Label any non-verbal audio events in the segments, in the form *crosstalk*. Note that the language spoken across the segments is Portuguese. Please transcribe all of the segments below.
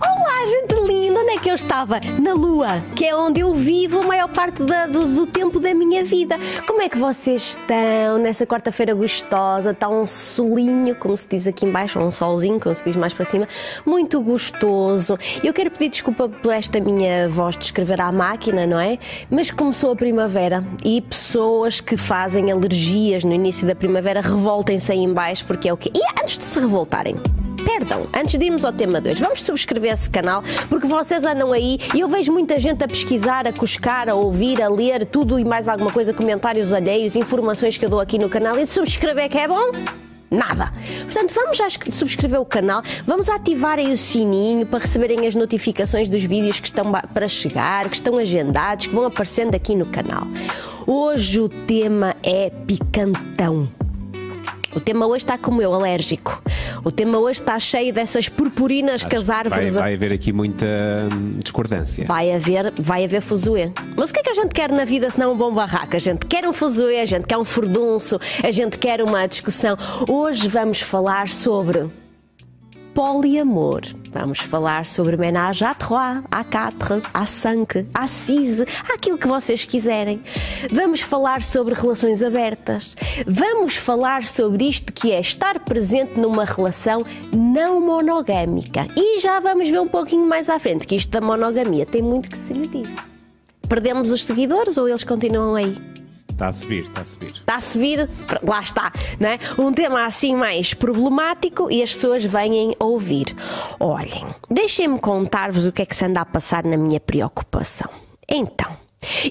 Olá, gente linda! Onde é que eu estava? Na Lua, que é onde eu vivo a maior parte da, do, do, tempo da minha vida. Como é que vocês estão nessa quarta-feira gostosa? Está um solinho, como se diz aqui embaixo, ou um solzinho, como se diz mais para cima, muito gostoso. Eu quero pedir desculpa por esta minha voz de escrever à máquina, não é? Mas começou a primavera e pessoas que fazem alergias no início da primavera revoltem-se aí embaixo porque é o quê? E antes de se revoltarem, perdão, antes de irmos ao tema 2, vamos subscrever esse canal porque vocês andam aí e eu vejo muita gente a pesquisar, a cuscar, a ouvir, a ler tudo e mais alguma coisa, comentários alheios, informações que eu dou aqui no canal e subscrever que é bom? Nada. Portanto, vamos já subscrever o canal, vamos ativar aí o sininho para receberem as notificações dos vídeos que estão para chegar, que estão agendados, que vão aparecendo aqui no canal. Hoje o tema é picantão. O tema hoje está como eu, alérgico. O tema hoje está cheio dessas purpurinas Acho que as árvores. Vai, vai, haver aqui muita hum, discordância. Vai haver, vai haver fuzuê. Mas o que é que a gente quer na vida se não um bom barraco? A gente quer um fuzuê, a gente quer um furdunço, a gente quer uma discussão. Hoje vamos falar sobre poliamor. Vamos falar sobre ménage à trois, à quatre, à cinq, à six, aquilo que vocês quiserem. Vamos falar sobre relações abertas. Vamos falar sobre isto que é estar presente numa relação não monogâmica. E já vamos ver um pouquinho mais à frente que isto da monogamia tem muito que se diga. Perdemos os seguidores ou eles continuam aí? Está a subir, está a subir. Está a subir, lá está, né? Um tema assim mais problemático e as pessoas vêm ouvir. Olhem, deixem-me contar-vos o que é que se anda a passar na minha preocupação. Então,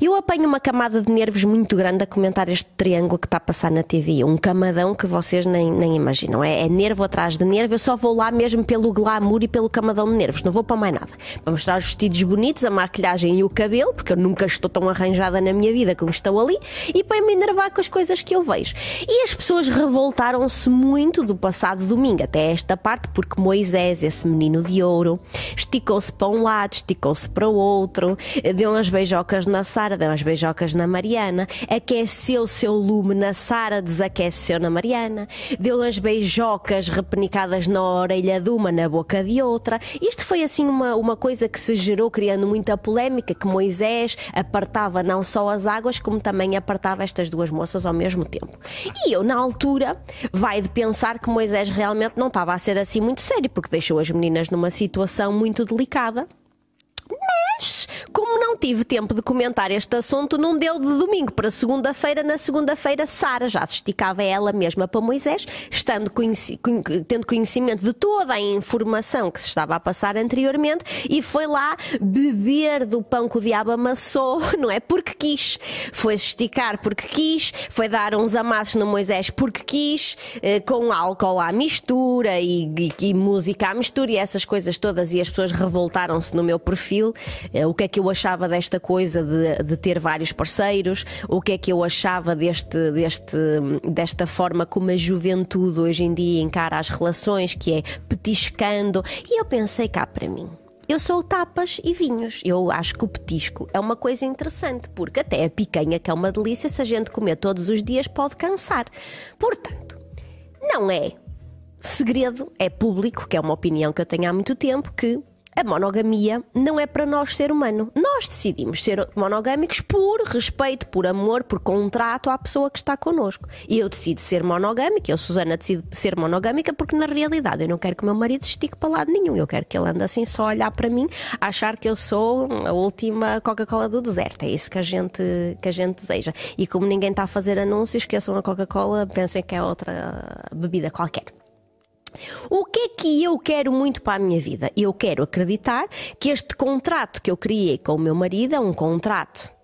eu apanho uma camada de nervos muito grande a comentar este triângulo que está a passar na TV. Um camadão que vocês nem, nem imaginam. É, é, nervo atrás de nervo. Eu só vou lá mesmo pelo glamour e pelo camadão de nervos. Não vou para mais nada. Para mostrar os vestidos bonitos, a maquilhagem e o cabelo, porque eu nunca estou tão arranjada na minha vida como estou ali. E para me enervar com as coisas que eu vejo. E as pessoas revoltaram-se muito do passado domingo até esta parte, porque Moisés, esse menino de ouro, esticou-se para um lado, esticou-se para o outro, deu umas beijocas na na Sara, deu umas beijocas na Mariana, aqueceu o seu lume na Sara, desaqueceu na Mariana, deu umas beijocas repenicadas na orelha de uma, na boca de outra. Isto foi assim uma, uma coisa que se gerou, criando muita polémica, que Moisés apartava não só as águas, como também apartava estas duas moças ao mesmo tempo. E eu, na altura, vai de pensar que Moisés realmente não estava a ser assim muito sério, porque deixou as meninas numa situação muito delicada. Mas, como não tive tempo de comentar este assunto, não deu de domingo para segunda-feira. Na segunda-feira, Sara já se esticava ela mesma para Moisés, estando conheci tendo conhecimento de toda a informação que se estava a passar anteriormente, e foi lá beber do pão que o diabo amassou, *laughs* não é? Porque quis. Foi esticar porque quis, foi dar uns amassos no Moisés porque quis, eh, com álcool à mistura e, e, e música à mistura e essas coisas todas, e as pessoas revoltaram-se no meu perfil. Eh, o que é que eu achava desta coisa de, de ter vários parceiros, o que é que eu achava deste, deste, desta forma como a juventude hoje em dia encara as relações, que é petiscando, e eu pensei cá para mim. Eu sou tapas e vinhos. Eu acho que o petisco é uma coisa interessante, porque até a picanha, que é uma delícia, se a gente comer todos os dias, pode cansar. Portanto, não é segredo, é público, que é uma opinião que eu tenho há muito tempo, que a monogamia não é para nós ser humano. Nós decidimos ser monogâmicos por respeito, por amor, por contrato à pessoa que está connosco. E eu decido ser monogâmica, eu, Susana, decido ser monogâmica porque na realidade eu não quero que o meu marido estique para lado nenhum. Eu quero que ele ande assim só a olhar para mim, a achar que eu sou a última Coca-Cola do deserto. É isso que a gente, que a gente deseja. E como ninguém está a fazer anúncios, esqueçam a Coca-Cola, pensem que é outra bebida qualquer. O que é que eu quero muito para a minha vida? Eu quero acreditar que este contrato que eu criei com o meu marido é um contrato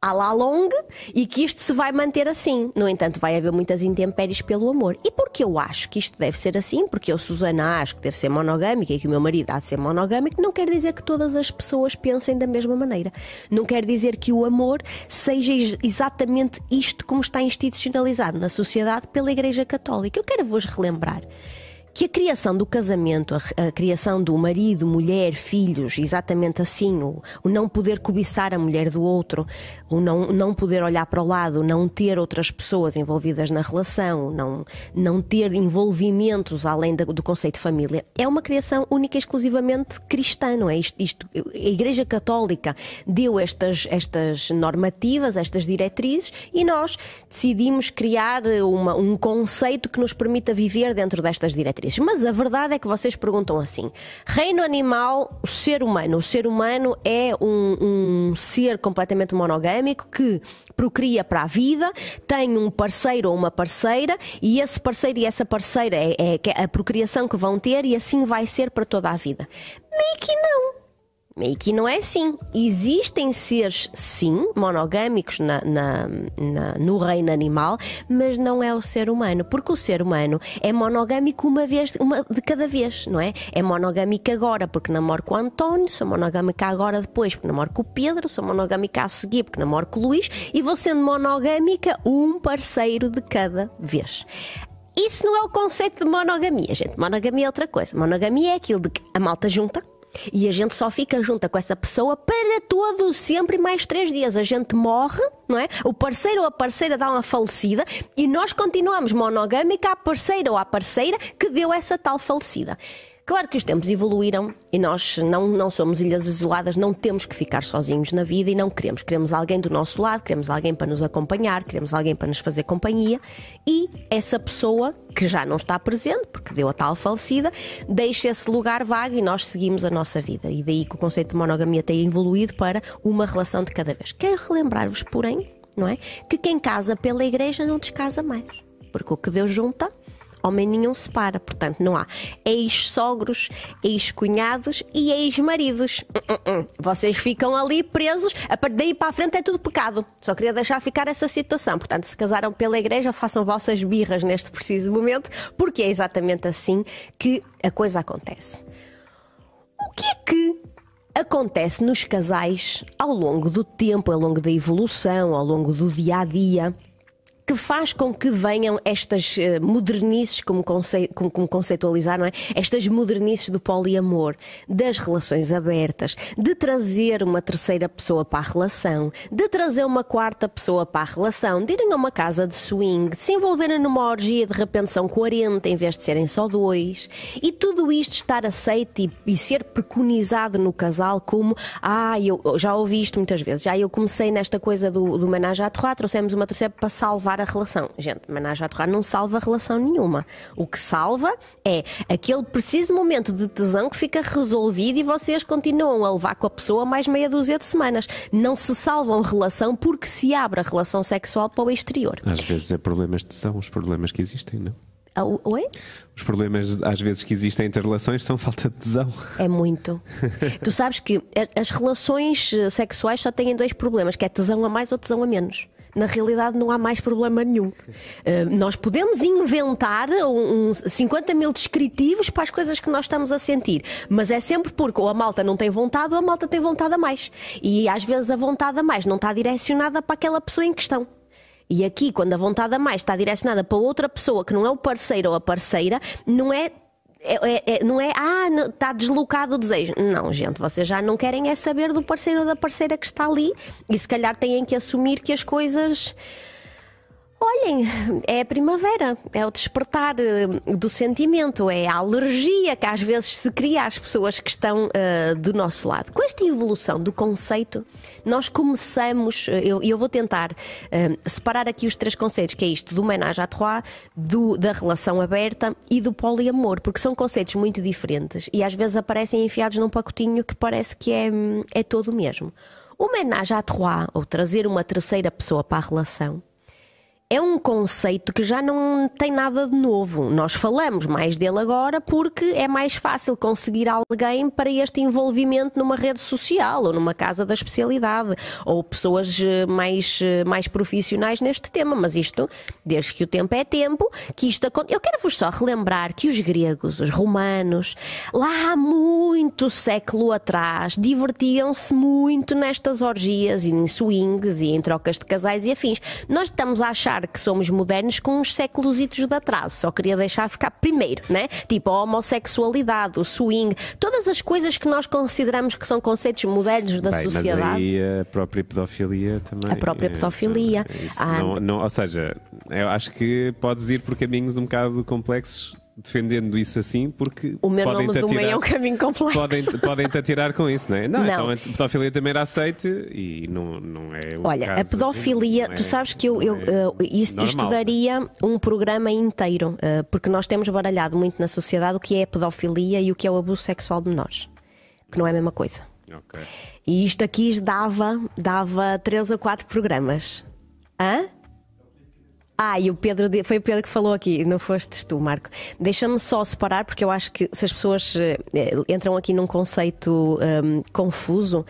à la longue e que isto se vai manter assim. No entanto, vai haver muitas intempéries pelo amor. E porque eu acho que isto deve ser assim, porque eu, Susana, acho que deve ser monogâmica e que o meu marido há de ser monogâmico, não quer dizer que todas as pessoas pensem da mesma maneira. Não quer dizer que o amor seja exatamente isto como está institucionalizado na sociedade pela Igreja Católica. Eu quero vos relembrar que a criação do casamento, a, a criação do marido, mulher, filhos, exatamente assim, o, o, não poder cobiçar a mulher do outro, o não, não poder olhar para o lado, não ter outras pessoas envolvidas na relação, não, não ter envolvimentos além da, do conceito de família, é uma criação única e exclusivamente cristã, não é? Isto, isto, a Igreja Católica deu estas, estas normativas, estas diretrizes e nós decidimos criar uma, um conceito que nos permita viver dentro destas diretrizes. Mas a verdade é que vocês perguntam assim: reino animal, ser humano. O ser humano é um, um ser completamente monogâmico que procria para a vida, tem um parceiro ou uma parceira e esse parceiro e essa parceira é, é a procriação que vão ter e assim vai ser para toda a vida. Que não. E que não é assim. Existem seres, sim, monogâmicos na, na, na, no reino animal, mas não é o ser humano. Porque o ser humano é monogâmico uma vez, uma de cada vez, não é? É monogâmico agora porque namoro com o António, sou monogâmica agora depois porque namoro com o Pedro, sou monogâmica a seguir porque namoro com o Luís e vou sendo monogâmica um parceiro de cada vez. Isso não é o conceito de monogamia, gente. Monogamia é outra coisa. Monogamia é aquilo de que a malta junta e a gente só fica junta com essa pessoa para todo sempre mais três dias. A gente morre, não é? O parceiro ou a parceira dá uma falecida e nós continuamos monogâmica à parceira ou à parceira que deu essa tal falecida. Claro que os tempos evoluíram e nós não, não somos ilhas isoladas, não temos que ficar sozinhos na vida e não queremos. Queremos alguém do nosso lado, queremos alguém para nos acompanhar, queremos alguém para nos fazer companhia e essa pessoa que já não está presente, porque deu a tal falecida, deixa esse lugar vago e nós seguimos a nossa vida. E daí que o conceito de monogamia tem evoluído para uma relação de cada vez. Quero relembrar-vos, porém, não é? Que quem casa pela igreja não descasa mais. Porque o que Deus junta, homem nenhum separa. Portanto, não há ex-sogros, ex-cunhados e ex-maridos. Vocês ficam ali presos, a partir daí para a frente é tudo pecado. Só queria deixar ficar essa situação. Portanto, se casaram pela igreja, façam vossas birras neste preciso momento, porque é exatamente assim que a coisa acontece. O que é que acontece nos casais ao longo do tempo, ao longo da evolução, ao longo do dia a dia? Que faz com que venham estas eh, modernices, como, conce como, como conceitualizar, não é? Estas modernices do poliamor, das relações abertas, de trazer uma terceira pessoa para a relação, de trazer uma quarta pessoa para a relação, de irem a uma casa de swing, de se envolverem numa orgia de repente são 40 em vez de serem só dois, e tudo isto estar aceito e, e ser preconizado no casal como, ah, eu já ouvi isto muitas vezes, já eu comecei nesta coisa do, do menage à trois, trouxemos uma terceira para salvar salvar a relação. Gente, menage à não salva relação nenhuma. O que salva é aquele preciso momento de tesão que fica resolvido e vocês continuam a levar com a pessoa mais meia dúzia de semanas. Não se salvam relação porque se abre a relação sexual para o exterior. Às vezes é problemas de tesão, os problemas que existem, não? Ah, oi? Os problemas, às vezes, que existem entre relações são *laughs* falta de tesão. É muito. *laughs* tu sabes que as relações eh, sexuais só têm dois problemas, que é tesão a mais ou tesão a menos na realidade não há mais problema nenhum. Uh, nós podemos inventar um 50 mil descritivos para as coisas que nós estamos a sentir, mas é sempre porque ou a malta não tem vontade ou a malta tem vontade a mais. E às vezes a vontade a mais não está direcionada para aquela pessoa em questão. E aqui, quando a vontade a mais está direcionada para outra pessoa que não é o parceiro ou a parceira, não é é, é, é, não é, ah, está deslocado o desejo. Não, gente, vocês já não querem é saber do parceiro ou da parceira que está ali e se calhar têm que assumir que as coisas Olhem, é a primavera, é o despertar uh, do sentimento, é a alergia que às vezes se cria às pessoas que estão uh, do nosso lado. Com esta evolução do conceito, nós começamos, uh, eu, eu vou tentar separar aqui os três conceitos, que é isto do ménage à trois, do, da relação aberta e do poliamor, porque são conceitos muito diferentes e às vezes aparecem enfiados num pacotinho que parece que é, é todo o mesmo. O ménage à trois, ou trazer uma terceira pessoa para a relação, é um conceito que já não tem nada de novo. Nós falamos mais dele agora porque é mais fácil conseguir alguém para este envolvimento numa rede social ou numa casa da especialidade ou pessoas eh, mais, eh, mais profissionais neste tema. Mas isto, desde que o tempo é tempo, que isto acontece. Eu quero-vos só relembrar que os gregos, os romanos, lá há muito século atrás, divertiam-se muito nestas orgias e em swings e em trocas de casais e afins. Nós estamos a achar achar que somos modernos com uns séculos de atraso. Só queria deixar ficar primeiro, né? Tipo a homossexualidade, o swing, todas as coisas que nós consideramos que são conceitos modernos da Bem, sociedade. Mas aí a própria pedofilia também. A própria é, pedofilia. Ah, não, não- ou seja, eu acho que podes ir por caminhos um bocado complexos defendendo isso assim, porque O meu podem nome do meio é um caminho complexo. Podem, podem te atirar com isso, não é? Não, Não. então a pedofilia também era aceite e não, não é o Olha, caso, a pedofilia, é- tu sabes que eu, eu, é uh, isto, isto normal. daria um programa inteiro, uh, porque nós temos baralhado muito na sociedade o que é a pedofilia e o que é o abuso sexual de menores, que não é a mesma coisa. Ok. E isto aqui dava, dava três ou quatro programas. Hã? Ah, e o Pedro, foi o Pedro que falou aqui, não fostes tu, Marco. Deixa-me só separar, porque eu acho que se as pessoas eh, entram aqui num conceito hum, confuso,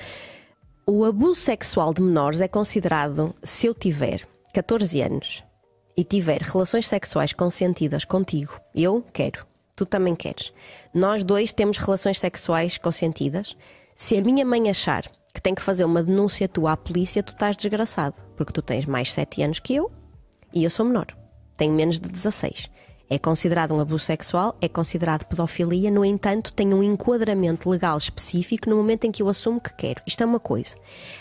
o abuso sexual de menores é considerado, se eu tiver 14 anos e tiver relações sexuais consentidas contigo, eu quero, tu também queres. Nós dois temos relações sexuais consentidas. Se a minha mãe achar que tem que fazer uma denúncia tua à polícia, tu estás desgraçado, porque tu tens mais 7 anos que eu e eu sou menor. Tenho menos de 16. É considerado um abuso sexual, é considerado pedofilia, no entanto, tem um enquadramento legal específico no momento em que eu assumo que quero. Isto é uma coisa.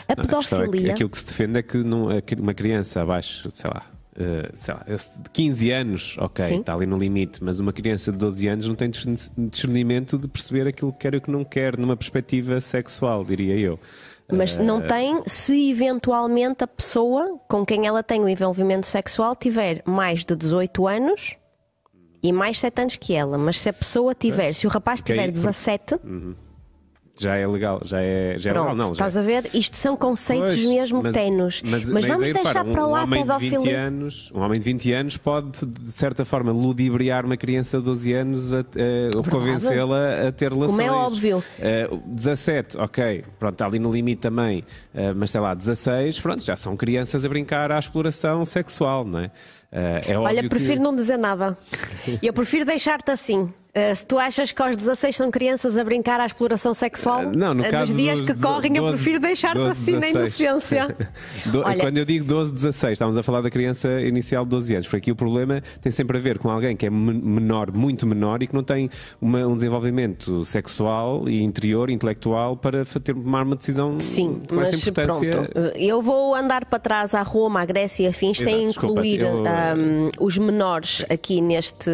A Não, a é que pedofilia. aquilo que se defende é que não- a cri- uma criança abaixo, sei lá, eh, sei lá, de 15 anos, ok, Sim. está ali no limite, mas uma criança de 12 anos não tem discern- discernimento de perceber aquilo que quer e o que não quer numa perspectiva sexual, diria eu. Mas não tem se eventualmente a pessoa com quem ela tem o envolvimento sexual tiver mais de 18 anos e mais 7 anos que ela. Mas se a pessoa tiver, se o rapaz tiver por- 17, Já é legal, já é, já é pronto, legal, não. já- estás a ver? Isto são conceitos Pois, mesmo mas- tenos. Mas, vamos aí, deixar repara, um- para lá um homem de 20 pedofilia. anos, um homem de 20 anos pode, de certa forma, ludibriar uma criança de 12 anos a, convencê-la a ter relações. Como é óbvio. Eh, 17, ok, pronto, está ali no limite também, eh, mas sei lá, 16, pronto, já são crianças a brincar à exploração sexual, não é? Eh, é Olha, prefiro que... não dizer nada. Eu prefiro deixar-te assim. Uh, se tu achas que aos 16 são crianças a brincar à exploração sexual, Eh, Não, no nos dias dos que correm, eu 12, prefiro deixar-te 12, assim na 16. inocência. *laughs* Do- Olha- Quando eu digo 12, 16, estamos a falar da criança inicial de 12 anos. Porque aqui o problema tem sempre a ver com alguém que é men- menor, muito menor e que não tem uma- um desenvolvimento sexual e interior, intelectual, para ter, tomar uma decisão Sim, com essa mas importância. pronto. Eu vou andar para trás à Roma, à Grécia e afins, sem desculpa, incluir eu- um, os menores aqui neste,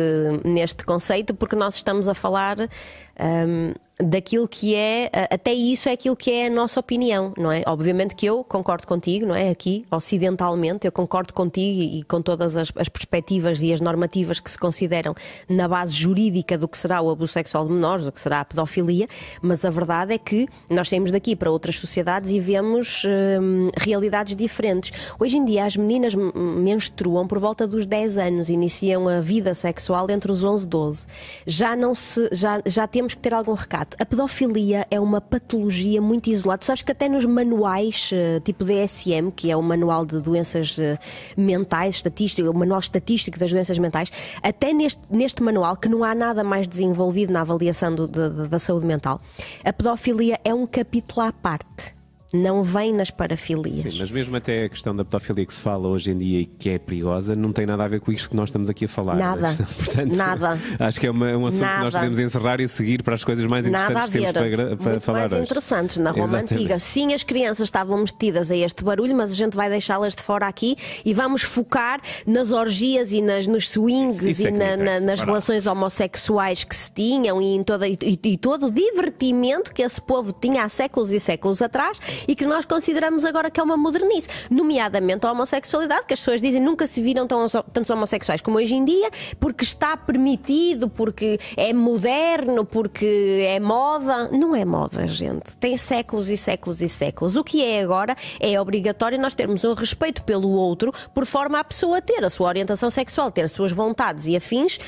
neste conceito, porque nós estamos a falar um, daquilo que é, até isso é aquilo que é a nossa opinião, não é? Obviamente que eu concordo contigo, não é? Aqui, ocidentalmente, eu concordo contigo e, com todas as, as perspectivas e as normativas que se consideram na base jurídica do que será o abuso sexual de menores, o que será a pedofilia, mas a verdade é que nós saímos daqui para outras sociedades e vemos hum, realidades diferentes. Hoje em dia as meninas menstruam por volta dos 10 anos, iniciam a vida sexual entre os 11 e 12. Já não se já, já temos que ter algum recato. A pedofilia é uma patologia muito isolada. Tu sabes que até nos manuais, eh, tipo DSM, que é o manual de doenças eh, mentais, estatístico, o manual estatístico das doenças mentais, até neste, neste manual, que não há nada mais desenvolvido na avaliação do- da saúde mental, a pedofilia é um capítulo à parte. Não vem nas parafilias. Sim, mas mesmo até a questão da pedofilia que se fala hoje em dia e que é perigosa, não tem nada a ver com isto que nós estamos aqui a falar. Nada. é? *laughs* Portanto, Nada. Acho que é uma- um assunto que nós Nada. podemos encerrar e seguir para as coisas mais Nada interessantes que temos para, para falar mais hoje. interessantes na Roma Exatamente. Antiga. Sim, as crianças estavam metidas a este barulho, mas a gente vai deixá-las de fora aqui e vamos focar nas orgias e nas, nos swings Isso é e que na- na- nas Ora. relações homossexuais que se tinham e, em toda, e, e todo o divertimento que esse povo tinha há séculos e séculos atrás e que nós consideramos agora que é uma modernice, nomeadamente a homossexualidade, que as pessoas dizem nunca se viram tão, tantos homossexuais como hoje em dia, porque está permitido, porque é moderno, porque é moda. Não é moda, gente. Tem séculos e séculos e séculos. O que é agora é obrigatório nós termos um respeito pelo outro, por forma a pessoa ter a sua orientação sexual, ter as suas vontades e afins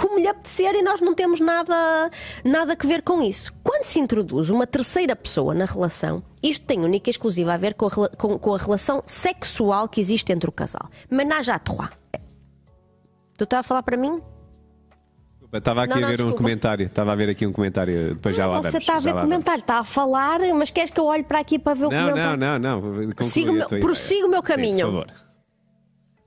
como lhe apetecer e nós não temos nada, nada a ver com isso. Quando se introduz uma terceira pessoa na relação, isto tem única e exclusiva a ver com a, com- com a relação sexual que existe entre o casal. Menage à trois. Tu estás a falar para mim? Estava aqui Não, a não, ver um comentário. Estava a ver aqui um comentário. Depois já lá Você está a ver comentário, está a falar, mas queres que eu olhe para aqui para ver o. Não, comentário? não, não, não. Meu- ideia. o meu Sim, caminho. por favor.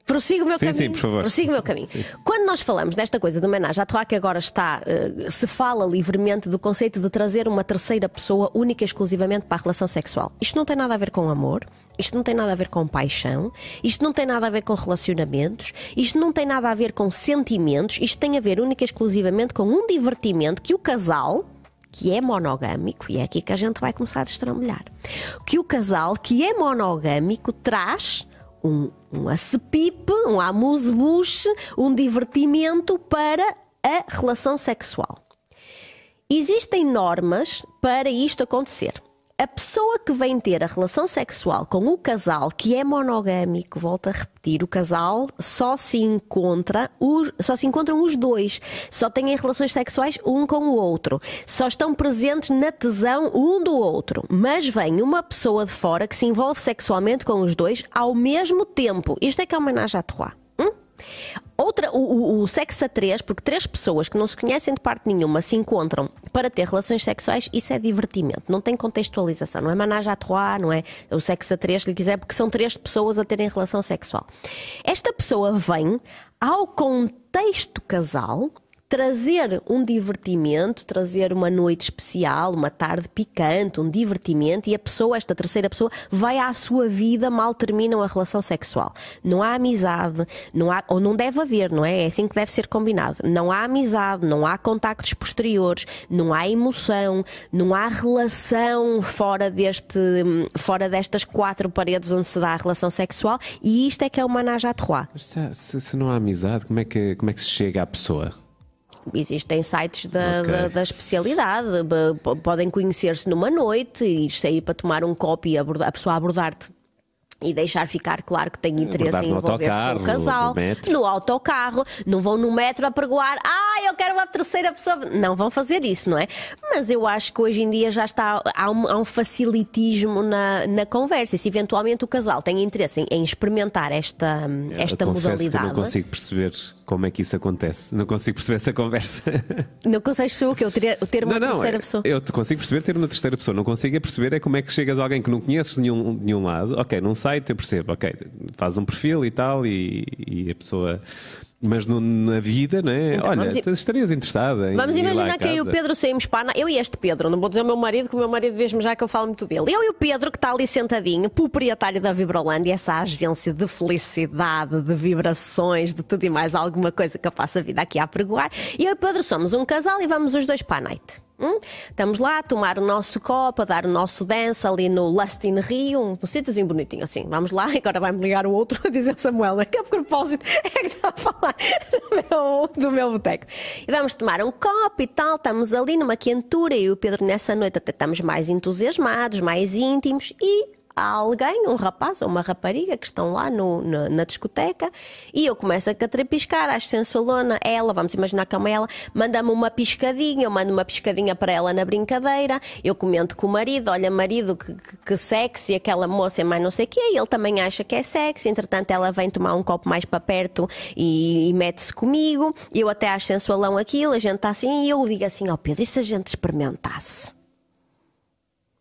Prossigo o meu Sim, caminho. sim, por favor. Prossigo o meu caminho. Quando nós falamos desta coisa do homenagem à Torá, que agora está, eh, se fala livremente do conceito de trazer uma terceira pessoa única e exclusivamente para a relação sexual. Isto não tem nada a ver com amor, isto não tem nada a ver com paixão, isto não tem nada a ver com relacionamentos, isto não tem nada a ver com sentimentos, isto tem a ver única e exclusivamente com um divertimento que o casal, que é monogâmico, e é aqui que a gente vai começar a destrambulhar, que o casal que é monogâmico traz um, um acepipe, um amuse-bouche, um divertimento para a relação sexual. Existem normas para isto acontecer. A pessoa que vem ter a relação sexual com o casal que é monogâmico, volto a repetir, o casal só se encontra, os, só se encontram os dois, só têm relações sexuais um com o outro, só estão presentes na tesão um do outro. Mas vem uma pessoa de fora que se envolve sexualmente com os dois ao mesmo tempo. Isto é que é homenagem à Troyes. Outra, o, o, o, sexo a três, porque três pessoas que não se conhecem de parte nenhuma se encontram para ter relações sexuais, isso é divertimento, não tem contextualização, não é manage à trois, não é o sexo a três, se lhe quiser, porque são três pessoas a terem relação sexual. Esta pessoa vem ao contexto casal trazer um divertimento, trazer uma noite especial, uma tarde picante, um divertimento, e a pessoa, esta terceira pessoa, vai à sua vida mal terminam a relação sexual. Não há amizade, não há, ou não deve haver, não é? É assim que deve ser combinado. Não há amizade, não há contactos posteriores, não há emoção, não há relação fora deste, fora destas quatro paredes onde se dá a relação sexual, e isto é que é o manage à trois. Mas se, se, se não há amizade, como é, que, como é que se chega à pessoa? Existem sites da, Ok. da, da especialidade, podem conhecer-se numa noite e sair para tomar um copo e abordar- a pessoa abordar-te. E deixar ficar claro que tem interesse em envolver-se com o casal. no. No autocarro, não vão no metro a pregoar, ah, eu quero uma terceira pessoa. Não vão fazer isso, não é? Mas eu acho que hoje em dia já está, há um, há um facilitismo na, na conversa. E se eventualmente o casal tem interesse em, em experimentar esta, esta Eu confesso modalidade. que eu não consigo perceber como é que isso acontece. Não consigo perceber essa conversa. *laughs* Não consegues perceber o quê? O ter, uma não, não, terceira é- pessoa. eu te consigo perceber ter uma terceira pessoa. Não consigo é perceber é como é que chegas a alguém que não conheces de nenhum, de nenhum lado. Ok, num site eu percebo, ok, faz um perfil e tal, e, e a pessoa. Mas no- na vida, não é? Então, Olha, vamos estarias interessada em. Vamos imaginar que eu e o. Pedro saímos para. a Eu e este Pedro, não vou dizer o meu marido, que o meu marido vê-me já que eu falo muito dele. Eu e o Pedro, que está ali sentadinho, proprietário da Vibrolândia, essa agência de felicidade, de vibrações, de tudo e mais alguma coisa que eu faço a vida aqui a pregoar. E eu e o Pedro somos um casal e vamos os dois para a night. Hum? Estamos lá a tomar o nosso copo, a dar o nosso dance ali no Lust in Rio, um, um sítiozinho bonitinho assim. Vamos lá, *laughs* agora vai-me ligar o outro a dizer Samuel, a que propósito é que está a falar *laughs* do meu, do meu boteco. E vamos tomar um copo e tal, estamos ali numa quentura e o Pedro nessa noite até estamos mais entusiasmados, mais íntimos e há alguém, um rapaz ou uma rapariga que estão lá no- na, na discoteca e eu começo a catrapiscar, acho sensualona, ela, vamos imaginar que é ela, manda-me uma piscadinha, eu mando uma piscadinha para ela na brincadeira, eu comento com o marido, olha marido, que, que, que sexy, aquela moça é mais não sei o quê, e ele também acha que é sexy, entretanto ela vem tomar um copo mais para perto e, e mete-se comigo, eu até acho sensualão aquilo, a gente está assim, e eu digo assim, ó Pedro, e se a gente experimentasse?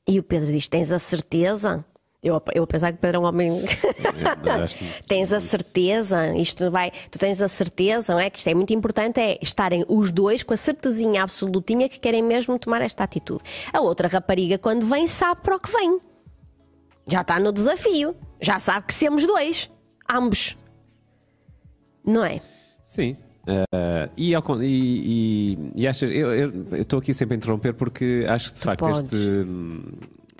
E o Pedro diz: Tens a certeza? Eu, eu a pensar que Pedro é um homem. Que- *laughs* tens a certeza? Isto vai. Tu tens a certeza, não é? Que isto é muito importante, é estarem os dois com a certezinha absolutinha que querem mesmo tomar esta atitude. A outra rapariga, quando vem, sabe para o que vem. Já está no desafio. Já sabe que somos dois. Ambos. Não é? Sim. Ah, e, ao e, e, e achas, eu estou aqui sempre a interromper porque acho que de facto podes. este hum,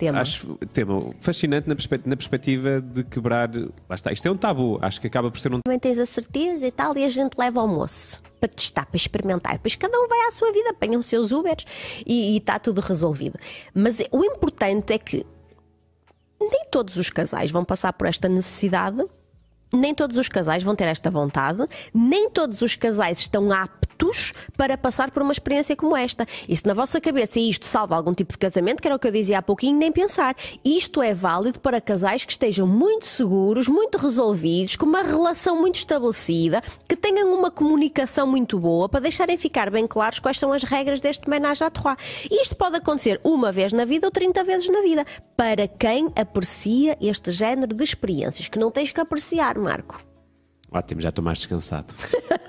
Tema. acho tema fascinante na, perspe- na perspectiva de quebrar. Lá está, isto é um tabu, acho que acaba por ser um também tens a certeza e tal, e a gente leva ao almoço para testar, para experimentar. Depois cada um vai à sua vida, apanham os seus Ubers e está tudo resolvido. Mas o importante é que nem todos os casais vão passar por esta necessidade. Nem todos os casais vão ter esta vontade, nem todos os casais estão aptos para passar por uma experiência como esta. E se na vossa cabeça isto salva algum tipo de casamento, que era o que eu dizia há pouquinho, nem pensar. Isto é válido para casais que estejam muito seguros, muito resolvidos, com uma relação muito estabelecida, que tenham uma comunicação muito boa, para deixarem ficar bem claros quais são as regras deste menage à trois. Isto pode acontecer uma vez na vida ou 30 vezes na vida, para quem aprecia este género de experiências, que não tens que apreciar, Marco. Ótimo, já estou mais descansado.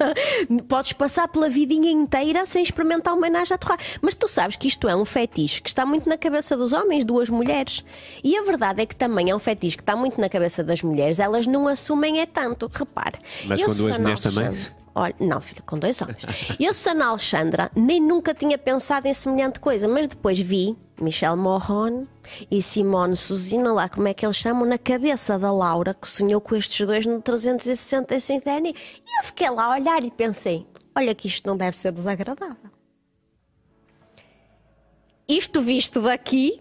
*laughs* Podes passar pela vidinha inteira sem experimentar uma homenagem à torrada. Mas tu sabes que isto é um fetiche que está muito na cabeça dos homens, duas mulheres. E a verdade é que também é um fetiche que está muito na cabeça das mulheres. Elas não assumem é tanto. Repare. Mas eu com duas mulheres também? Olha, não, filho, com dois homens. Eu, Sana Alexandra, nem nunca tinha pensado em semelhante coisa, mas depois vi Michel Morrone e Simone Suzina, lá como é que eles chamam, na cabeça da Laura, que sonhou com estes dois no 365 DN. E eu fiquei lá a olhar e pensei: olha, que isto não deve ser desagradável. Isto visto daqui,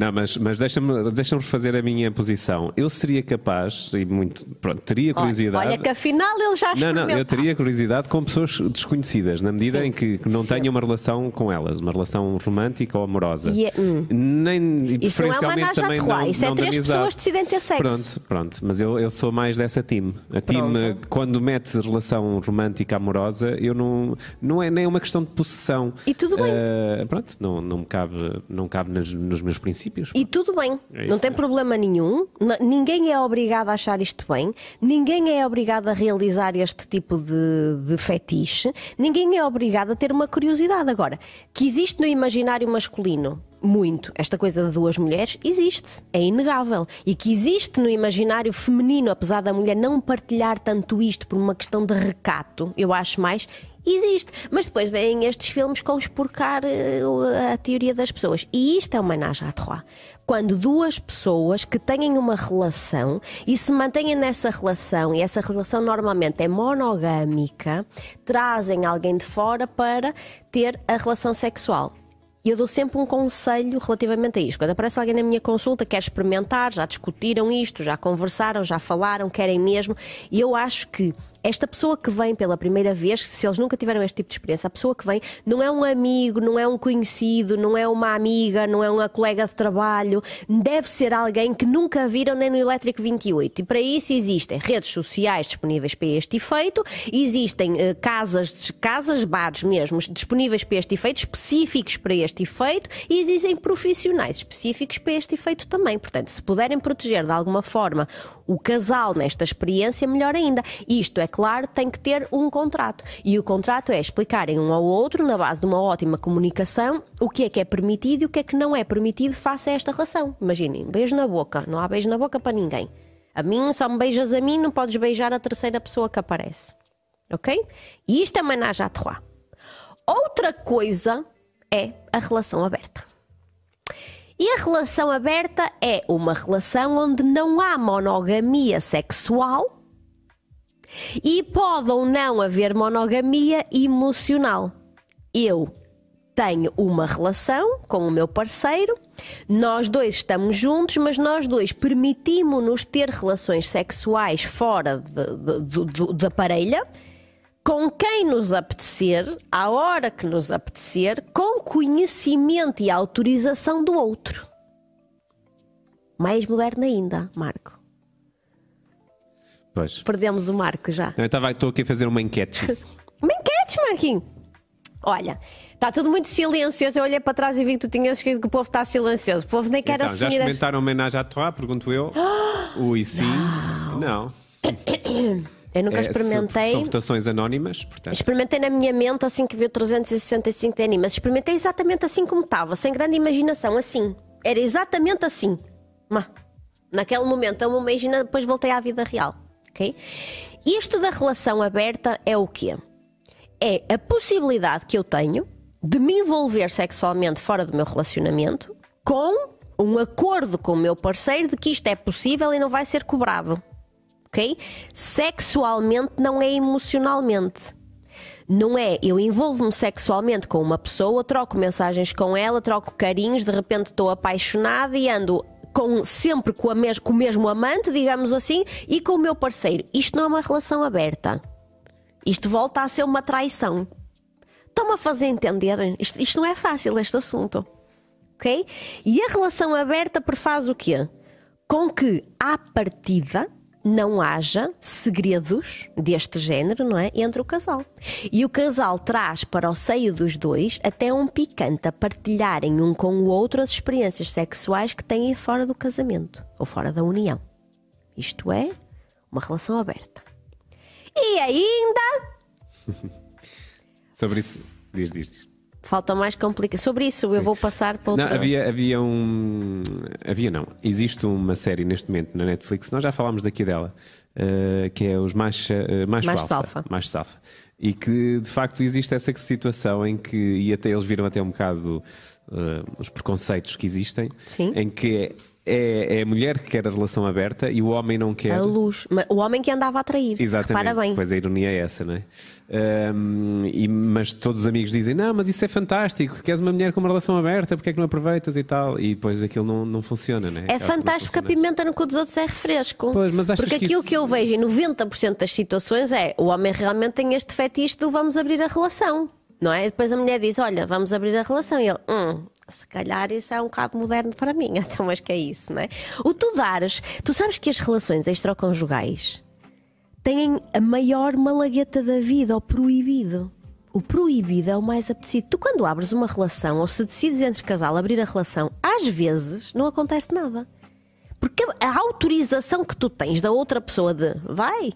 Não, mas, mas deixa-me deixa fazer a minha posição. Eu seria capaz, e muito, pronto, teria olha, curiosidade. olha que afinal ele já Não, não, eu teria curiosidade com pessoas desconhecidas, na medida Sim, em que, não sim. tenho uma relação com elas, uma relação romântica ou amorosa. E é- hum. Nem, e Isto não é uma à também não, isso é não três amizade. pessoas decidem ter sexo. Pronto, pronto, mas eu, eu sou mais dessa time. A time, quando mete relação romântica amorosa, eu não, não é nem uma questão de possessão. E tudo bem. Eh, pronto, não, não me cabe, não cabe nos, nos meus princípios. E tudo bem, É não tem é. problema nenhum. Ninguém é obrigado a achar isto bem, ninguém é obrigado a realizar este tipo de, de fetiche, ninguém é obrigado a ter uma curiosidade. Agora, que existe no imaginário masculino muito esta coisa de duas mulheres, existe, é inegável. E que existe no imaginário feminino, apesar da mulher não partilhar tanto isto por uma questão de recato, eu acho mais. Existe, mas depois vêm estes filmes conspurcar eh, a teoria das pessoas. E isto é uma menage à trois. Quando duas pessoas que têm uma relação e se mantêm nessa relação, e essa relação normalmente é monogâmica, trazem alguém de fora para ter a relação sexual. E eu dou sempre um conselho relativamente a isto. Quando aparece alguém na minha consulta, quer experimentar, já discutiram isto, já conversaram, já falaram, querem mesmo, e eu acho que esta pessoa que vem pela primeira vez, se eles nunca tiveram este tipo de experiência, a pessoa que vem não é um amigo, não é um conhecido, não é uma amiga, não é uma colega de trabalho, deve ser alguém que nunca viram nem no Elétrico 28. E para isso existem redes sociais disponíveis para este efeito, existem eh, casas, casas, bares mesmo, disponíveis para este efeito, específicos para este efeito, e existem profissionais específicos para este efeito também. Portanto, se puderem proteger de alguma forma o casal nesta experiência, melhor ainda. Isto, é claro, tem que ter um contrato. E o contrato é explicarem um ao outro, na base de uma ótima comunicação, o que é que é permitido e o que é que não é permitido face a esta relação. Imaginem, beijo na boca. Não há beijo na boca para ninguém. A mim, só me beijas a mim, não podes beijar a terceira pessoa que aparece. Ok? E isto é menage à trois. Outra coisa é a relação aberta. E a relação aberta é uma relação onde não há monogamia sexual e pode ou não haver monogamia emocional. Eu tenho uma relação com o meu parceiro, nós dois estamos juntos, mas nós dois permitimos-nos ter relações sexuais fora da parelha com quem nos apetecer, à hora que nos apetecer, com conhecimento e autorização do outro. Mais moderno ainda, Marco. Pois. Perdemos o Marco já. Eu estava, estou aqui a fazer uma enquete. *laughs* Me enquetes, Marquinho. Olha, está tudo muito silencioso. Eu olhei para trás e vi que tu tinhas escrito que o povo está silencioso. O povo nem quer Então, já assumir. as- experimentaram homenagem à tua? Pergunto eu. *gasps* Ui, sim. Não. *coughs* Eu nunca É, experimentei. São votações anónimas, portanto. Experimentei na minha mente assim que vi o 365 de mas experimentei exatamente assim como estava, sem grande imaginação, assim. Era exatamente assim. Má. Naquele momento eu me imagino, depois voltei à vida real. Isto da relação aberta é o quê? É a possibilidade que eu tenho de me envolver sexualmente fora do meu relacionamento com um acordo com o meu parceiro de que isto é possível e não vai ser cobrado ok? Sexualmente não é emocionalmente. Não é, eu envolvo-me sexualmente com uma pessoa, troco mensagens com ela, troco carinhos, de repente estou apaixonada e ando com, sempre com, a mes- com o mesmo amante, digamos assim, e com o meu parceiro. Isto não é uma relação aberta. Isto volta a ser uma traição. Estão-me a fazer entender? Isto, isto não é fácil, este assunto. Ok? E a relação aberta prefaz o quê? Com que, à partida, não haja segredos deste género, não é? Entre o casal. E o casal traz para o seio dos dois até um picante a partilharem um com o outro as experiências sexuais que têm fora do casamento ou fora da união. Isto é uma relação aberta. E ainda. *laughs* Sobre isso, diz, diz. diz. Falta mais complicação. Sobre isso, eu vou passar para outro. Não, havia, havia um. Havia não. Existe uma série neste momento na Netflix, nós já falámos daqui dela, uh, que é os mais, uh, mais, Mais alfa, alfa. mais salfa. E que de facto existe essa situação em que, e até eles viram até um bocado uh, os preconceitos que existem, Sim. em que é, é a mulher que quer a relação aberta e o homem não quer. A luz. O homem que andava a atrair. Exatamente. Bem. Pois a ironia é essa, não é? Ahm, e, mas todos os amigos dizem: Não, mas isso é fantástico, queres uma mulher com uma relação aberta, porque é que não aproveitas e tal? E depois aquilo não, não funciona, não é? É fantástico que a pimenta no cu dos outros é refresco. Pois, mas achas Porque que aquilo isso- que eu vejo em 90% das situações é o homem realmente tem este fetiche do vamos abrir a relação. Não é? Depois a mulher diz: Olha, vamos abrir a relação. E ele: Hum, se calhar isso é um bocado moderno para mim. *laughs* Então, mas que é isso, não é? O tu dares, tu sabes que as relações extraconjugais têm a maior malagueta da vida, o proibido. O proibido é o mais apetecido. Tu, quando abres uma relação ou se decides entre casal abrir a relação, às vezes não acontece nada. Porque a autorização que tu tens da outra pessoa de vai,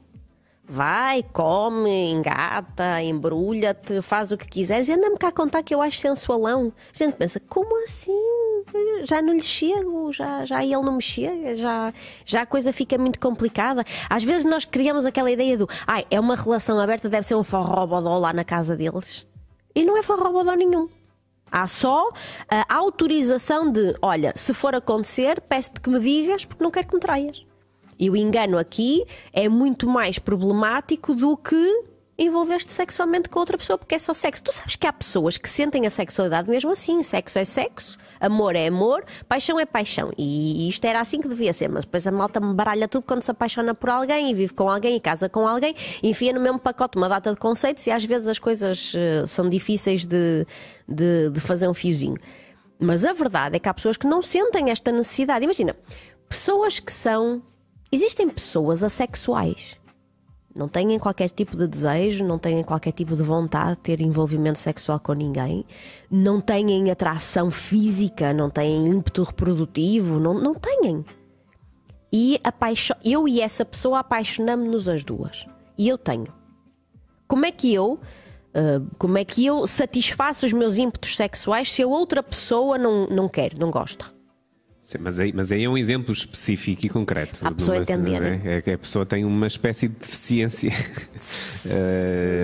vai, come, engata, embrulha-te, faz o que quiseres e anda-me cá a contar que eu acho sensualão. A gente pensa, como assim? Já não lhe chego, já, já ele não me chega, já, já a coisa fica muito complicada. Às vezes nós criamos aquela ideia do ai, é uma relação aberta, deve ser um forrobodó lá na casa deles. E não é forrobodó nenhum. Há só a autorização de, olha, se for acontecer, peço-te que me digas porque não quero que me traias. E o engano aqui é muito mais problemático do que envolver-te sexualmente com outra pessoa, porque é só sexo. Tu sabes que há pessoas que sentem a sexualidade mesmo assim. Sexo é sexo, amor é amor, paixão é paixão. E isto era assim que devia ser, mas depois a malta me baralha tudo quando se apaixona por alguém e vive com alguém e casa com alguém, enfia no mesmo pacote uma data de conceitos e às vezes as coisas eh, são difíceis de, de, de fazer um fiozinho. Mas a verdade é que há pessoas que não sentem esta necessidade. Imagina, pessoas que são. Existem pessoas assexuais. Não têm qualquer tipo de desejo, não têm qualquer tipo de vontade de ter envolvimento sexual com ninguém, não têm atração física, não têm ímpeto reprodutivo, não, não têm. E apaixo... eu e essa pessoa apaixonamos-nos as duas. E eu tenho. Como é que eu. ah, como é que eu satisfaço os meus ímpetos sexuais se a outra pessoa não, não quer, não gosta? Sim, mas, aí, mas aí é um exemplo específico e concreto. A pessoa uma- entender, é? É que a pessoa tem uma espécie de deficiência *laughs*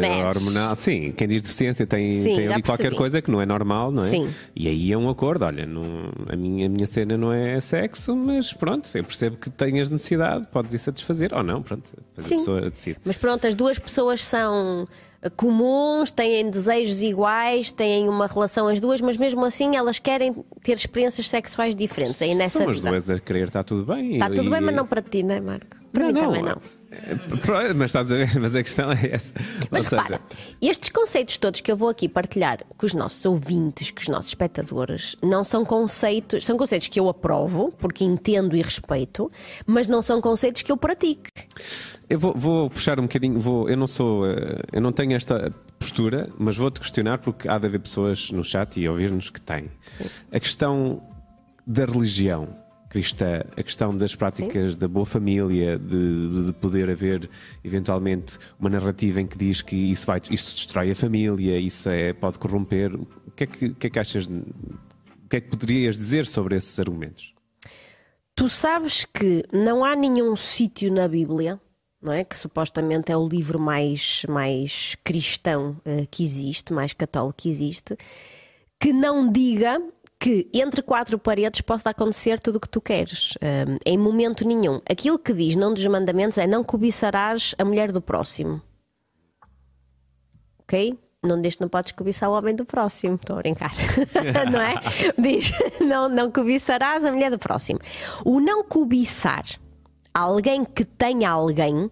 Mas- hormonal. Sim, quem diz deficiência tem, Sim, tem ali qualquer coisa que não é normal, não é? Sim. E aí é um acordo. Olha, não- a, minha, a minha cena não é sexo, mas pronto, eu percebo que tenhas necessidade, podes ir satisfazer ou não, pronto. Depois Sim. a pessoa decide. Mas pronto, as duas pessoas são comuns, têm desejos iguais, têm uma relação as duas, mas mesmo assim elas querem ter experiências sexuais diferentes. Aí nessa São as duas a querer, está tudo bem. Está tudo E- bem, mas não para ti, não é, Marco? Para mim também não. É, pro- Mas estás a ver, mas a questão é essa. Mas Ou seja, repara, estes conceitos todos que eu vou aqui partilhar com os nossos ouvintes, com os nossos espectadores, não são conceitos, são conceitos que eu aprovo, porque entendo e respeito, mas não são conceitos que eu pratico. Eu vou, vou puxar um bocadinho, vou, eu não sou, eh, eu não tenho esta postura, mas vou-te questionar porque há de haver pessoas no chat e ouvir-nos que têm. A questão da religião cristã, a questão das práticas da boa família, de, de- de poder haver eventualmente uma narrativa em que diz que isso, vai, isso destrói a família, isso é, pode corromper. O que é que, o que, é que achas, o que é que poderias dizer sobre esses argumentos? Tu sabes que não há nenhum sítio na Bíblia, não é? Que supostamente é o livro mais, mais cristão eh, que existe, mais católico que existe, que não diga que entre quatro paredes possa acontecer tudo o que tu queres, eh, em momento nenhum. Aquilo que diz num dos mandamentos é não cobiçarás a mulher do próximo. Ok? Não diz que não podes cobiçar o homem do próximo. Estou a brincar. *laughs* não é? *laughs* Diz, não, não cobiçarás a mulher do próximo. O não cobiçar alguém que tenha alguém,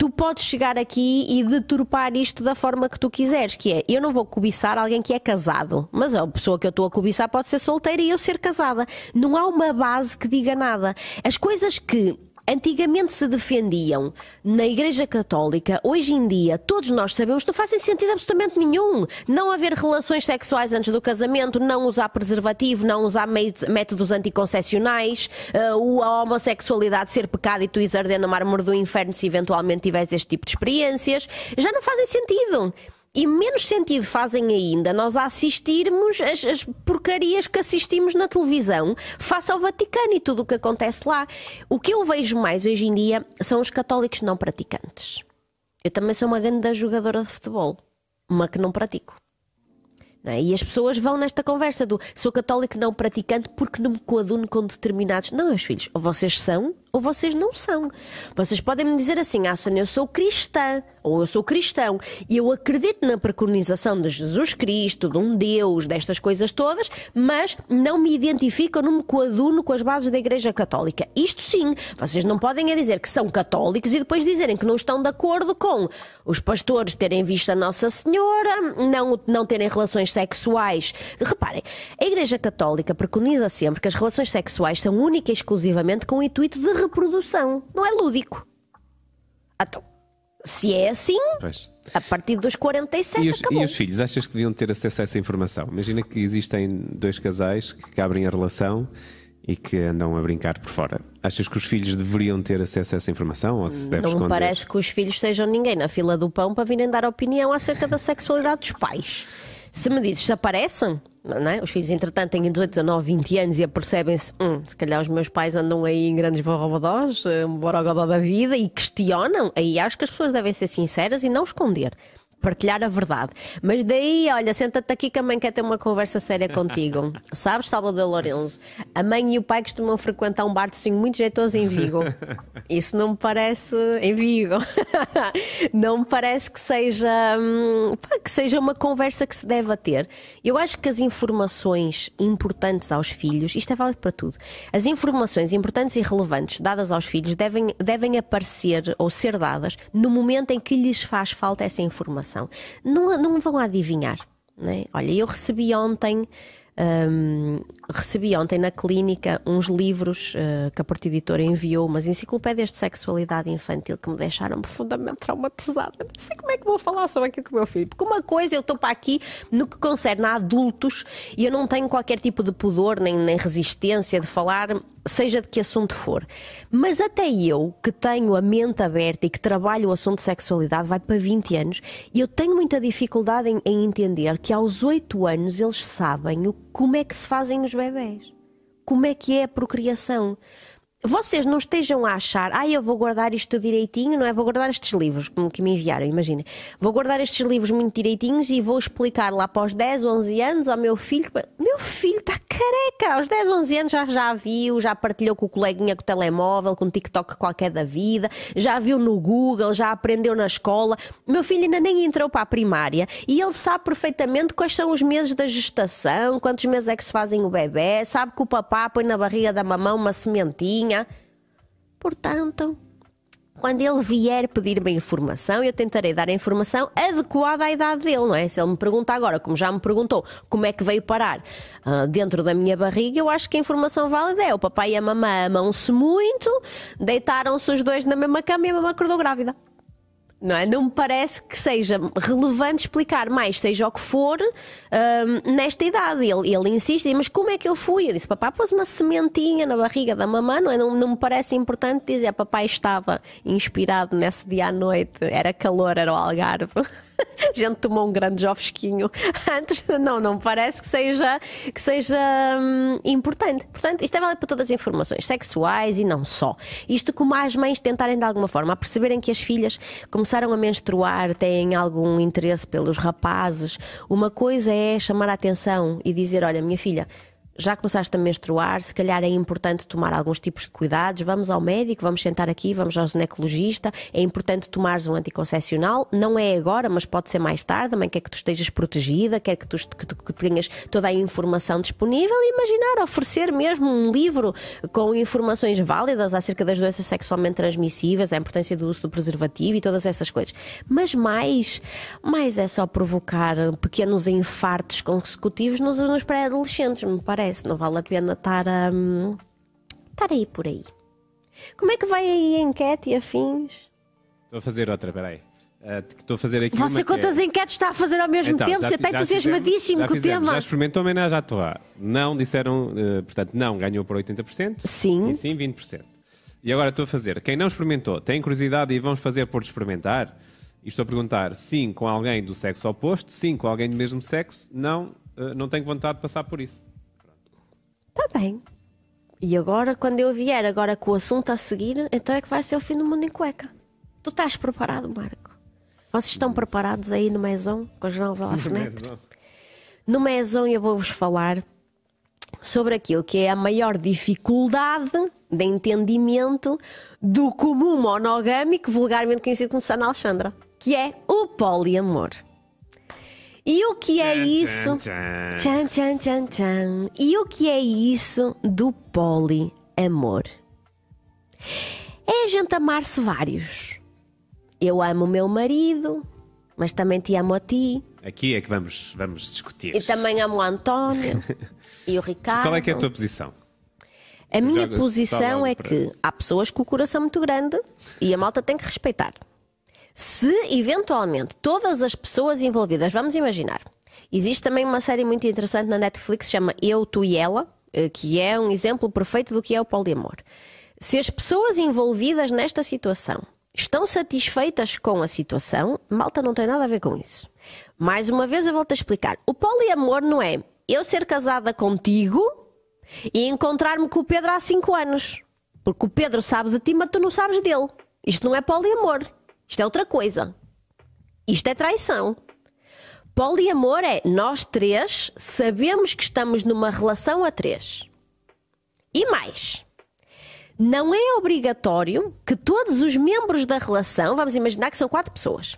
tu podes chegar aqui e deturpar isto da forma que tu quiseres, que é, eu não vou cobiçar alguém que é casado, mas a pessoa que eu estou a cobiçar pode ser solteira e eu ser casada. Não há uma base que diga nada. As coisas que antigamente se defendiam na Igreja Católica, hoje em dia todos nós sabemos que não fazem sentido absolutamente nenhum. Não haver relações sexuais antes do casamento, não usar preservativo, não usar métodos anticoncepcionais, uh, a homossexualidade ser pecado e tu ires arder no mármore do inferno se eventualmente tiveres este tipo de experiências, já não fazem sentido. E menos sentido fazem ainda nós assistirmos as, as, porcarias que assistimos na televisão face ao Vaticano e tudo o que acontece lá. O que eu vejo mais hoje em dia são os católicos não praticantes. Eu também sou uma grande jogadora de futebol, uma que não pratico. É? E as pessoas vão nesta conversa do sou católico não praticante porque não me coaduno com determinados. Não, meus filhos, ou vocês são ou vocês não são. Vocês podem me dizer assim, ah, Sônia, eu sou cristã, ou eu sou cristão, e eu acredito na preconização de Jesus Cristo, de um Deus, destas coisas todas, mas não me identifico, não me coaduno com as bases da Igreja Católica. Isto sim, vocês não podem é dizer que são católicos e depois dizerem que não estão de acordo com os pastores terem visto a Nossa Senhora, não, não terem relações sexuais. Reparem, a Igreja Católica preconiza sempre que as relações sexuais são única e exclusivamente com o intuito de reprodução, não é lúdico. Então, se é assim, pois. a partir dos 47 e os, acabou. E os filhos, achas que deviam ter acesso a essa informação? Imagina que existem dois casais que abrem a relação e que andam a brincar por fora. Achas que os filhos deveriam ter acesso a essa informação ou se deve Não esconder? parece que os filhos sejam ninguém na fila do pão para virem dar opinião acerca da sexualidade dos pais. Se me dizes se aparecem, é? Os filhos, entretanto, têm 18, 19, 20 anos e apercebem-se, hum, se calhar os meus pais andam aí em grandes borrobodós, um borogodó da vida e questionam. Aí acho que as pessoas devem ser sinceras e não esconder partilhar a verdade. Mas daí, olha, senta-te aqui que a mãe quer ter uma conversa séria contigo. *laughs* Sabes, Salvador Lourenço? A mãe e o pai costumam frequentar um bar de cinco muito jeitoso em Vigo. *laughs* Isso não me parece. em Vigo. *laughs* não me parece que seja. Hum, que seja uma conversa que se deve ter. Eu acho que as informações importantes aos filhos, isto é válido para tudo, as informações importantes e relevantes dadas aos filhos devem, devem aparecer ou ser dadas no momento em que lhes faz falta essa informação Não, não vão adivinhar. Né? Olha, eu recebi ontem. Um, recebi ontem na clínica uns livros uh, que a Porta Editora enviou, umas enciclopédias de sexualidade infantil que me deixaram profundamente traumatizada. Não sei como é que vou falar sobre aquilo com o meu filho. Porque uma coisa, eu estou para aqui no que concerne a adultos e eu não tenho qualquer tipo de pudor nem, nem resistência de falar seja de que assunto for. Mas até eu, que tenho a mente aberta e que trabalho o assunto de sexualidade, vai para 20 anos, e eu tenho muita dificuldade em, em entender que aos 8 anos eles sabem o, como é que se fazem os bebés. Como é que é a procriação vocês não estejam a achar, ah, eu vou guardar isto direitinho, não é? Vou guardar estes livros como que me enviaram, imagina. Vou guardar estes livros muito direitinhos e vou explicar lá para os 10, 11 anos ao meu filho. Meu filho está careca, aos 10, 11 anos já, já viu, já partilhou com o coleguinha com o telemóvel, com o TikTok qualquer da vida, já viu no Google, já aprendeu na escola. Meu filho ainda nem entrou para a primária e ele sabe perfeitamente quais são os meses da gestação, quantos meses é que se fazem o bebê, sabe que o papá põe na barriga da mamão uma sementinha Portanto, quando ele vier pedir-me informação, eu tentarei dar a informação adequada à idade dele, não é? Se ele me pergunta agora, como já me perguntou, como é que veio parar uh, dentro da minha barriga, eu acho que a informação válida é o papai e a mamãe amam-se muito, deitaram-se os dois na mesma cama e a mamãe acordou grávida não é? Não me parece que seja relevante explicar mais, seja o que for, um, nesta idade. Ele, ele insiste, mas como é que eu fui? Eu disse, papá, pôs uma sementinha na barriga da mamãe, não, é? não, não me parece importante dizer, papai estava inspirado nesse dia à noite, era calor, era o algarve. *laughs* a *laughs* gente tomou um grande jovesquinho *laughs* antes. Não, não parece que seja, que seja hum, importante. Portanto, isto é válido para todas as informações sexuais e não só. Isto como as mães tentarem de alguma forma a perceberem que as filhas começaram a menstruar, têm algum interesse pelos rapazes. Uma coisa é chamar a atenção e dizer: Olha, minha filha já começaste a menstruar, se calhar é importante tomar alguns tipos de cuidados, vamos ao médico, vamos sentar aqui, vamos ao ginecologista, é importante tomares um anticoncepcional, não é agora, mas pode ser mais tarde, também quer que tu estejas protegida, quer que tu, que tu que tenhas toda a informação disponível. Imaginar oferecer mesmo um livro com informações válidas acerca das doenças sexualmente transmissíveis, a importância do uso do preservativo e todas essas coisas. Mas mais, mais é só provocar pequenos infartos consecutivos nos, nos pré-adolescentes, me parece parece, não vale a pena estar a. estar aí por aí. Como é que vai aí a enquete e afins? Estou a fazer outra, peraí. Uh, Estou a fazer aqui Você uma que quantas é... enquetes está a fazer ao mesmo Então, tempo? já Você está entusiasmadíssimo com o tema. Já experimentou homenagem à Torá. Não disseram, eh, portanto, não ganhou por 80%. Sim. E sim 20%. E agora estou a fazer. Quem não experimentou, tem curiosidade e vamos fazer por experimentar? E estou a perguntar sim com alguém do sexo oposto, sim com alguém do mesmo sexo, não, eh, não tenho vontade de passar por isso. Está Tá bem. E agora, quando eu vier agora com o assunto a seguir, então é que vai ser o fim do mundo em cueca. Tu estás preparado, Marco? Vocês estão preparados aí no Maison, com as janelas *laughs* à la fenêtre? No Maison eu vou-vos falar sobre aquilo que é a maior dificuldade de entendimento do comum monogâmico, vulgarmente conhecido como Sana Alexandra, que é o poliamor. E o que é isso? Tchan, tchan, tchan, tchan. E o que é isso do poliamor? É a gente amar-se vários. Eu amo o meu marido, mas também te amo a ti. Aqui é que vamos, vamos discutir. E também amo o António e o Ricardo. *laughs* Qual é que é a tua posição? A minha posição é para- que há pessoas com o coração muito grande e a malta tem que respeitar. Se eventualmente todas as pessoas envolvidas, vamos imaginar, existe também uma série muito interessante na Netflix que chama Eu, Tu e Ela, eh, que é um exemplo perfeito do que é o poliamor. Se as pessoas envolvidas nesta situação estão satisfeitas com a situação, malta não tem nada a ver com isso. Mais uma vez eu volto a explicar. O poliamor não é eu ser casada contigo e encontrar-me com o Pedro há 5 anos. Porque o Pedro sabe de ti, mas tu não sabes dele. Isto não é poliamor. Isto é outra coisa. Isto é traição. Poliamor é nós três sabemos que estamos numa relação a três. E mais. Não é obrigatório que todos os membros da relação, vamos imaginar que são quatro pessoas,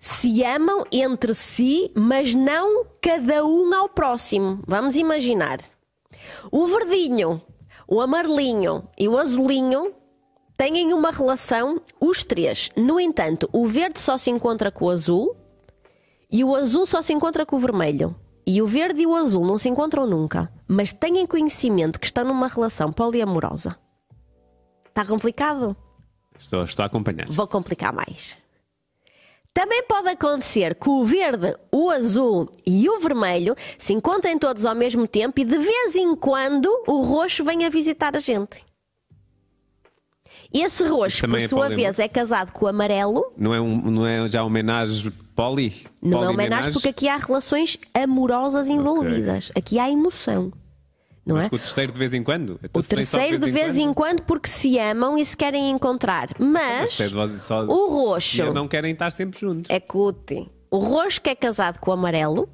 se amam entre si, mas não cada um ao próximo. Vamos imaginar. O verdinho, o amarelinho e o azulinho têm uma relação, os três. No entanto, o verde só se encontra com o azul e o azul só se encontra com o vermelho. E o verde e o azul não se encontram nunca, mas têm conhecimento que estão numa relação poliamorosa. Está complicado? Estou, estou a acompanhar. Vou complicar mais. Também pode acontecer que o verde, o azul e o vermelho se encontrem todos ao mesmo tempo e de vez em quando o roxo venha visitar a gente. Esse roxo, também por é sua vez, é casado com o amarelo. Não é, um, não é já homenagem poli? Não é homenagem porque aqui há relações amorosas envolvidas. Aqui há emoção. Não Mas é? o terceiro de vez em quando? Então, O se tem só terceiro de vez em quando porque se amam e se querem encontrar. Mas é de o roxo não querem estar sempre juntos. é cute. O roxo que é casado com o amarelo.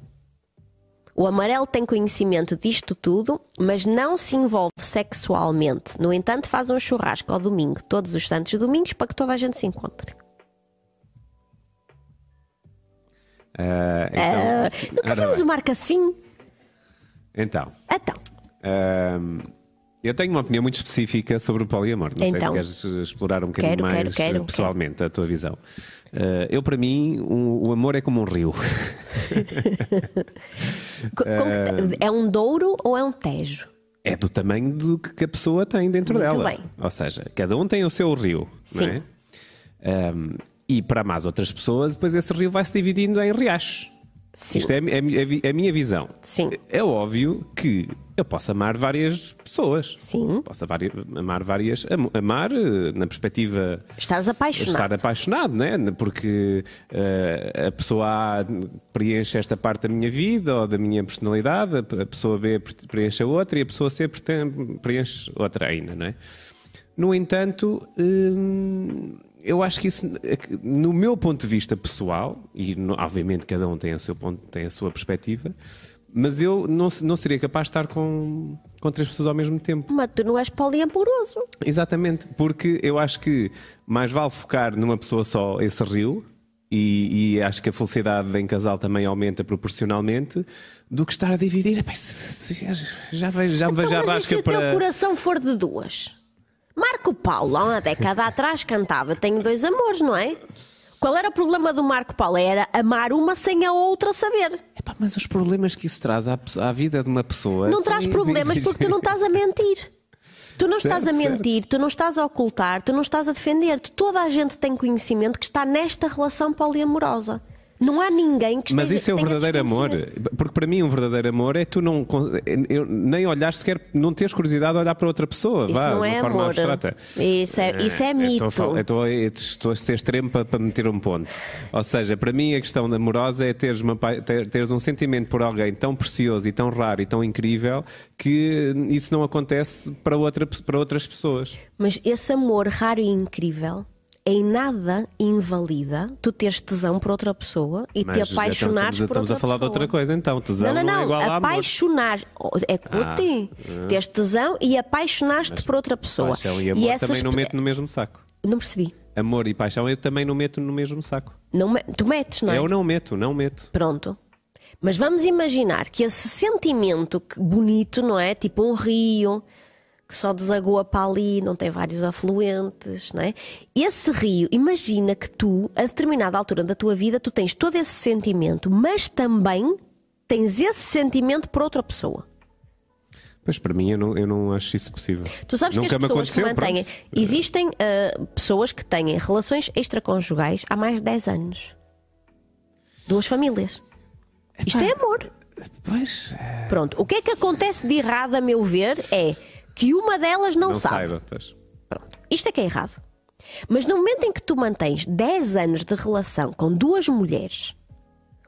O amarelo tem conhecimento disto tudo, mas não se envolve sexualmente. No entanto, faz um churrasco ao domingo, todos os santos domingos, para que toda a gente se encontre. Ah, então, nunca ora vimos o marca assim? então Então, ahm, eu tenho uma opinião muito específica sobre o poliamor. Não Então. sei se queres explorar um bocadinho Quero, quero, mais quero, eh, pessoalmente a tua visão. Ah, eu, para mim, o, o amor é como um rio. *laughs* que- é um douro ou é um tejo? É do tamanho do que a pessoa tem dentro Muito dela. bem. Ou seja, cada um tem o seu rio. Sim. Não é? Ahm, e para mais outras pessoas, depois esse rio vai se dividindo em riachos. Sim. Isto é a vi- a minha visão. Sim. É óbvio que eu posso amar várias pessoas. Sim. Posso amar várias. am- Amar eh, na perspectiva Estás apaixonado. estar apaixonado, né? Porque eh, a pessoa A preenche esta parte da minha vida ou da minha personalidade, a pessoa B preenche a outra e a pessoa C preenche outra ainda, não é? No entanto, hum, eu acho que isso, no meu ponto de vista pessoal, e obviamente cada um tem, o seu ponto, tem a sua perspectiva, mas eu não, se- não seria capaz de estar com, com três pessoas ao mesmo tempo. Mas tu não és poliamoroso. Exatamente, porque eu acho que mais vale focar numa pessoa só esse rio, e, e acho que a felicidade em casal também aumenta proporcionalmente, do que estar a dividir. Se- se- já vejo, já me vejo Então, à mas e se basca o teu para. coração for de duas? Marco Paulo, há uma década atrás, cantava Tenho dois amores, não é? Qual era o problema do Marco Paulo? Era amar uma sem a outra saber. Epá, mas os problemas que isso traz à, à vida de uma pessoa. Não traz problemas porque tu não estás a mentir. Tu não *laughs* Certo, estás a certo. mentir, tu não estás a ocultar, tu não estás a defender-te. Toda a gente tem conhecimento que está nesta relação poliamorosa. Não há ninguém que esteja Mas isso é tenha verdadeiro amor. Porque para mim, um verdadeiro amor é tu não nem olhar sequer, não teres curiosidade de olhar para outra pessoa. Isso vá, não é forma amor. abstrata. Isso é- isso é eu mito. Estou estou, a- eu estou a ser extremo para, para meter um ponto. Ou seja, para mim, a questão da amorosa é teres, uma teres um sentimento por alguém tão precioso e tão raro e tão incrível que isso não acontece para, outra, para outras pessoas. Mas esse amor raro e incrível em nada invalida tu teres tesão por outra pessoa e Mas te então apaixonares estamos, por estamos outra a falar de pessoa. outra coisa, então. Tesão Não, não, é não. igual a amor. apaixonar. É cuti. Teres tesão e apaixonar-te por outra pessoa. Paixão e amor essas também não meto no mesmo saco. Não percebi. Amor e paixão eu também não meto no mesmo saco. Não me- Tu metes, não é? Eu não meto, não meto. Pronto. Mas vamos imaginar que esse sentimento que- bonito, não é? Tipo um rio que só desagoa para ali, não tem vários afluentes, não é? Esse rio, imagina que tu, a determinada altura da tua vida, tu tens todo esse sentimento, mas também tens esse sentimento por outra pessoa. Pois para mim eu não, eu não acho isso possível. Tu sabes Nunca que as me pessoas que mantêm. pronto. Existem ah, pessoas que têm relações extraconjugais há mais de 10 anos. Duas famílias. Isto é amor. Pois. Pronto. O que é que acontece de errado, a meu ver, é que uma delas não, Não sabe. saiba, pois. Pronto. Isto é que é errado. Mas no momento em que tu mantens 10 anos de relação com duas mulheres,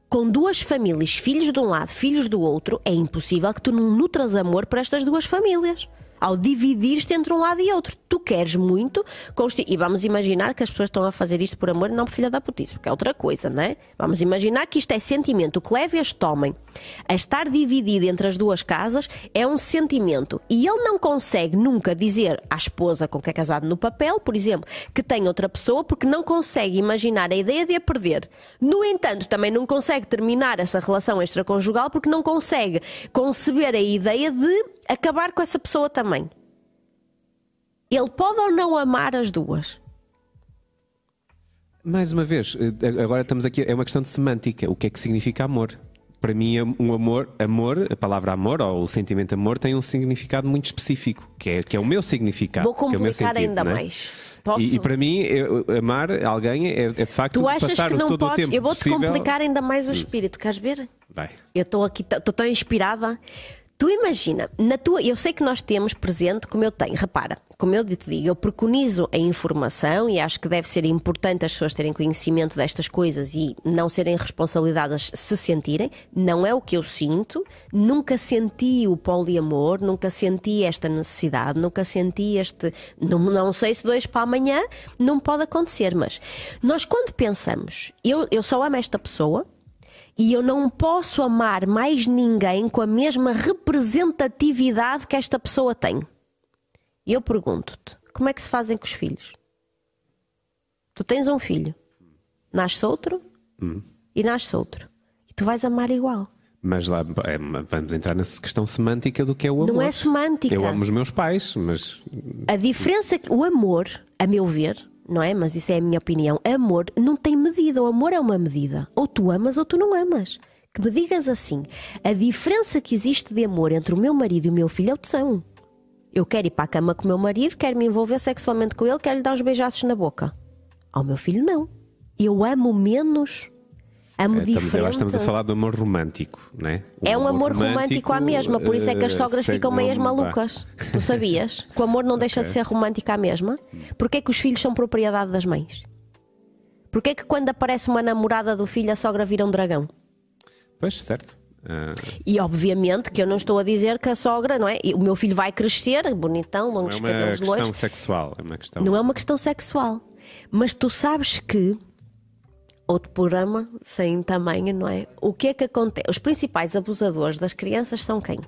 com duas famílias, filhos de um lado, filhos do outro, é impossível que tu não nutras amor por estas duas famílias. Ao dividir-te entre um lado e outro. Tu queres muito. consti- E vamos imaginar que as pessoas estão a fazer isto por amor e não por filha da putice, porque é outra coisa, não é? Vamos imaginar que isto é sentimento. O que leva este homem a estar dividido entre as duas casas é um sentimento. E ele não consegue nunca dizer à esposa com que é casado no papel, por exemplo, que tem outra pessoa, porque não consegue imaginar a ideia de a perder. No entanto, também não consegue terminar essa relação extraconjugal porque não consegue conceber a ideia de acabar com essa pessoa também. Ele pode ou não amar as duas. Mais uma vez, eh, agora estamos aqui, é uma questão de semântica. O que é que significa amor? Para mim, é um amor, amor, a palavra amor ou o sentimento amor tem um significado muito específico, que é, que é o meu significado. Vou que é o meu complicar sentido, ainda não é? mais. Posso? E, e para mim, eu- amar alguém é, é de facto Tu achas passar que não todo o podes? tempo Eu vou-te possível- Hum. complicar ainda mais o espírito. Queres ver? Vai. Eu estou aqui, estou tão inspirada. Tu imagina, na tua, eu sei que nós temos presente como eu tenho. Repara, como eu te digo, eu preconizo a informação e acho que deve ser importante as pessoas terem conhecimento destas coisas e não serem responsabilizadas se sentirem. Não é o que eu sinto. Nunca senti o poliamor, nunca senti esta necessidade, nunca senti este. Não, não sei se dois para amanhã não pode acontecer, mas nós quando pensamos, eu, eu só amo esta pessoa. E eu não posso amar mais ninguém com a mesma representatividade que esta pessoa tem. E eu pergunto-te: como é que se fazem com os filhos? Tu tens um filho, nasce outro e nasce outro. E tu vais amar igual. Mas lá é, vamos entrar nessa questão semântica do que é o amor. Não é semântica. Eu amo os meus pais, mas A diferença, que o amor, a meu ver, não é? Mas isso é a minha opinião. Amor não tem medida. O amor é uma medida. Ou tu amas ou tu não amas. Que me digas assim: a diferença que existe de amor entre o meu marido e o meu filho é o tesão. Eu quero ir para a cama com o meu marido, quero me envolver sexualmente com ele, quero lhe dar uns beijaços na boca. Ao meu filho, não. Eu amo menos. Amo eh, estamos, diferente. estamos a falar do amor romântico, não é? O É um amor romântico à mesma, por isso é que as eh, sogras ficam meias malucas. Tu sabias? Que o amor não deixa de ser romântico à mesma? Porquê é que os filhos são propriedade das mães? Porquê é que quando aparece uma namorada do filho a sogra vira um dragão? Pois, certo. Ah, E obviamente que eu não estou a dizer que a sogra, não é? O meu filho vai crescer, bonitão, não é longos uma cabelos questão loiros. sexual, é uma questão. Não é uma questão sexual. Mas tu sabes que. Outro programa sem tamanho, não é? O que é que acontece? Os principais abusadores das crianças são quem?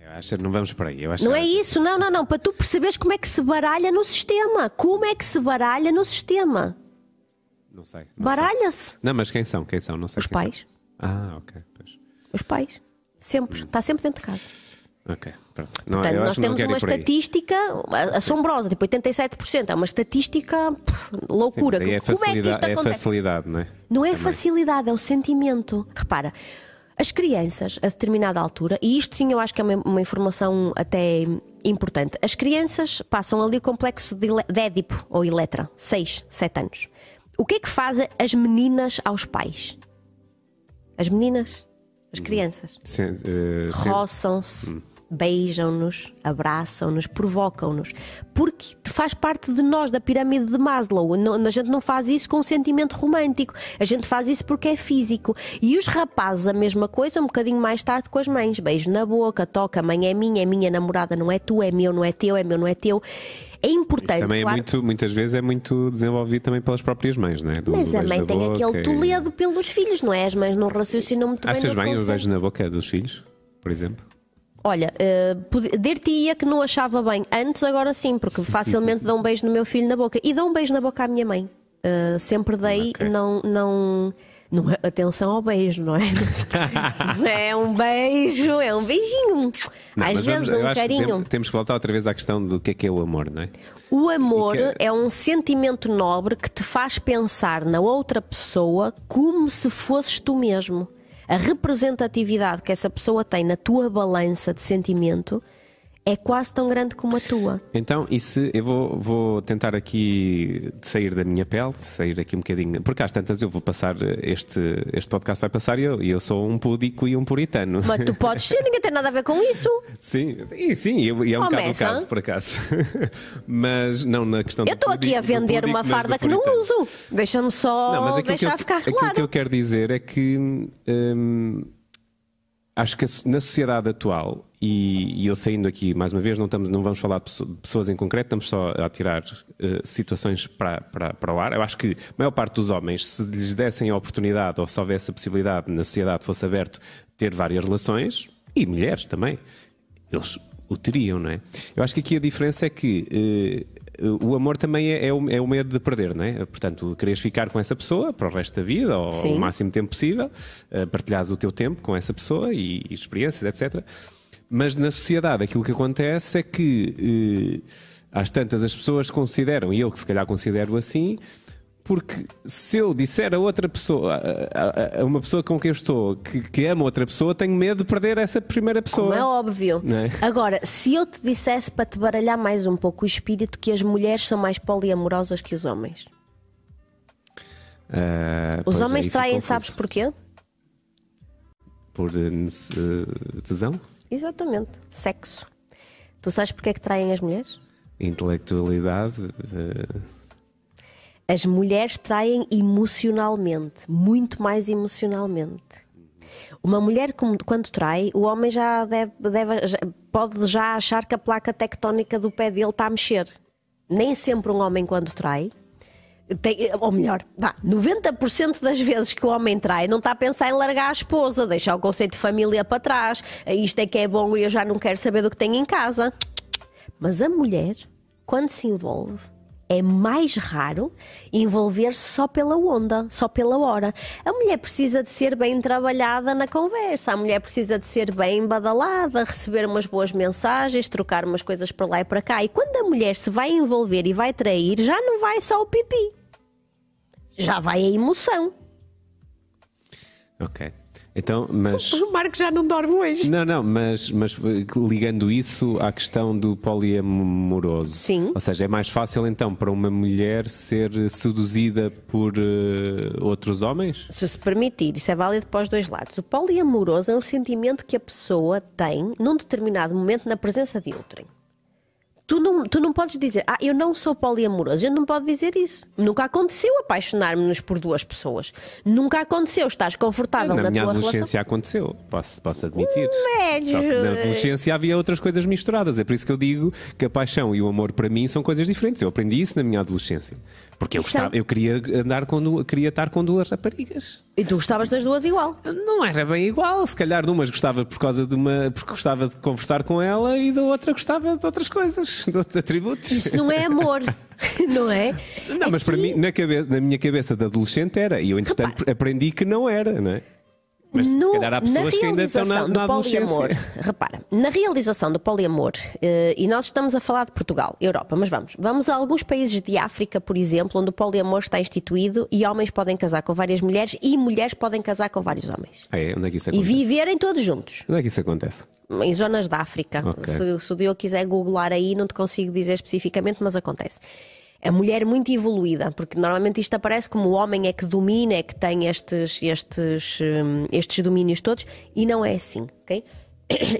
Eu acho que não vamos por aí. Eu acho Não é isso, não, não, não. Para tu perceberes como é que se baralha no sistema. Como é que se baralha no sistema? Não sei. Baralha-se. Não, mas quem são? Quem são? Não sei Os quem são. pais. Ah, ok. Pois. Os pais. Sempre. Está sempre dentro de casa. Ok, pronto. Não, Portanto, eu nós não temos uma estatística assombrosa, tipo 87%. É uma estatística pff, Sim, loucura. aí é Como é que isto é acontece? facilidade, não é? Não é facilidade, é o sentimento. Repara, As crianças, a determinada altura, e isto sim eu acho que é uma, uma informação até importante, as crianças passam ali o complexo de, de Édipo ou Eletra, 6, 7 anos. O que é que fazem as meninas aos pais? As meninas, as crianças, Sen- eh, roçam-se, beijam-nos, abraçam-nos, provocam-nos. Porque faz parte de nós, da pirâmide de Maslow. Não- a gente não faz isso com um sentimento romântico. A gente faz isso porque é físico. E os rapazes, a mesma coisa, um bocadinho mais tarde com as mães. Beijo na boca, toca, a mãe é minha, é minha namorada, não é tua, é meu, não é teu, é meu, não é teu. É importante. Também é claro, muito, muitas vezes é muito desenvolvido também pelas próprias mães, não é? Do- Mas do a mãe tem boca aquele e- toledo pelos filhos, não é? As mães não raciocinam muito bem. Achas bem o beijo na boca dos filhos, por exemplo? Olha, uh, dir-te-ia que não achava bem antes, agora sim, porque *laughs* facilmente dou um beijo no meu filho na boca e dou um beijo na boca à minha mãe. Uh, sempre dei, Ok. não, não, não. é- Atenção ao beijo, não é? *laughs* não é um beijo, é um beijinho. Não, Às vezes vamos- um que carinho. tem- temos que voltar outra vez à questão do que é que é o amor, não é? O amor que- é um sentimento nobre que te faz pensar na outra pessoa como se fosses tu mesmo. A representatividade que essa pessoa tem na tua balança de sentimento é quase tão grande como a tua. Então, e se eu vou, vou tentar aqui sair da minha pele, sair aqui um bocadinho, porque às tantas eu vou passar este, este podcast vai passar e eu, e eu sou um púdico e um puritano. Mas tu podes ser, ninguém tem nada a ver com isso. Sim, e sim, e é um bocado o caso, por acaso. *laughs* mas não na questão Eu estou aqui a vender pudico, uma farda que não uso. Deixa-me só Não, aquilo, deixar eu, ficar aquilo claro. que eu quero dizer é que hum, acho que na sociedade atual, e, e eu saindo aqui mais uma vez, não, estamos, não vamos falar de pesso- de pessoas em concreto, estamos só a tirar eh, situações para, para, para o ar. Eu acho que a maior parte dos homens, se lhes dessem a oportunidade ou se houvesse a possibilidade na sociedade fosse aberto ter várias relações, e mulheres também, eles o teriam, não é? Eu acho que aqui a diferença é que eh, o amor também é, é o, é o medo de perder, não é? Portanto, queres ficar com essa pessoa para o resto da vida, ou Sim. o máximo tempo possível, eh, partilhares o teu tempo com essa pessoa e, e experiências, etc. Mas na sociedade aquilo que acontece é que eh, às tantas as pessoas consideram, e eu que se calhar considero assim, porque se eu disser a outra pessoa, a, a- a uma pessoa com quem eu estou, que, que ama outra pessoa, tenho medo de perder essa primeira pessoa. Como é óbvio. É? Agora, se eu te dissesse para te baralhar mais um pouco o espírito que as mulheres são mais poliamorosas que os homens. Ah, Os homens traem, sabes porquê? Por eh, tesão? Exatamente. Sexo. Tu sabes porque é que traem as mulheres? Intelectualidade? eh, As mulheres traem emocionalmente, muito mais emocionalmente. Uma mulher, quando trai, o homem já, deve, deve- já- pode já achar que a placa tectónica do pé dele está a mexer. Nem sempre um homem, quando trai, tem- ou melhor, vá, 90% das vezes que o homem trai não está a pensar em largar a esposa, deixar o conceito de família para trás. Isto é que é bom e eu já não quero saber do que tenho em casa. Mas a mulher, quando se envolve, é mais raro envolver-se só pela onda, só pela hora. A mulher precisa de ser bem trabalhada na conversa, a mulher precisa de ser bem badalada, receber umas boas mensagens, trocar umas coisas para lá e para cá. E quando a mulher se vai envolver e vai trair, já não vai só o pipi, já vai a emoção. ok. Então, mas. *laughs* O Marco já não dorme hoje. Não, não, mas, mas ligando isso à questão do poliamoroso. Sim. Ou seja, é mais fácil então para uma mulher ser seduzida por eh, outros homens? Se se permitir, isso é válido para os dois lados. O poliamoroso é um sentimento que a pessoa tem num determinado momento na presença de outrem. Tu não, tu não podes dizer, ah, eu não sou poliamoroso. A gente não pode dizer isso. Nunca aconteceu apaixonar-nos por duas pessoas. Nunca aconteceu estás confortável Na na, minha tua relação. adolescência aconteceu, posso, posso admitir. Médio. Só que na adolescência havia outras coisas misturadas. É por isso que eu digo que a paixão e o amor para mim são coisas diferentes. Eu aprendi isso na minha adolescência. Porque eu, é- gostava, eu queria, andar com, queria estar com duas raparigas. E tu gostavas das duas igual. Não era bem igual. Se calhar de umas gostava por causa de uma. porque gostava de conversar com ela e da outra gostava de outras coisas, de outros atributos. Isso não é amor, *laughs* não é? Não, mas para mim, na, cabeça, na minha cabeça de adolescente era. E eu, entretanto, aprendi que não era, não é? Mas se No- calhar há pessoas que ainda estão na, realização na do poliamor, repara, na realização do poliamor, eh, e nós estamos a falar de Portugal, Europa, mas vamos, vamos a alguns países de África, por exemplo, onde o poliamor está instituído e homens podem casar com várias mulheres e mulheres podem casar com vários homens. É? Onde é que isso E acontece? viverem todos juntos. Onde é que isso acontece? em zonas da África. Ok. Se, se o Diogo quiser googlar aí, não te consigo dizer especificamente, mas acontece. A mulher muito evoluída, porque normalmente isto aparece como o homem é que domina, é que tem estes, estes, hum, estes domínios todos, e não é assim, ok?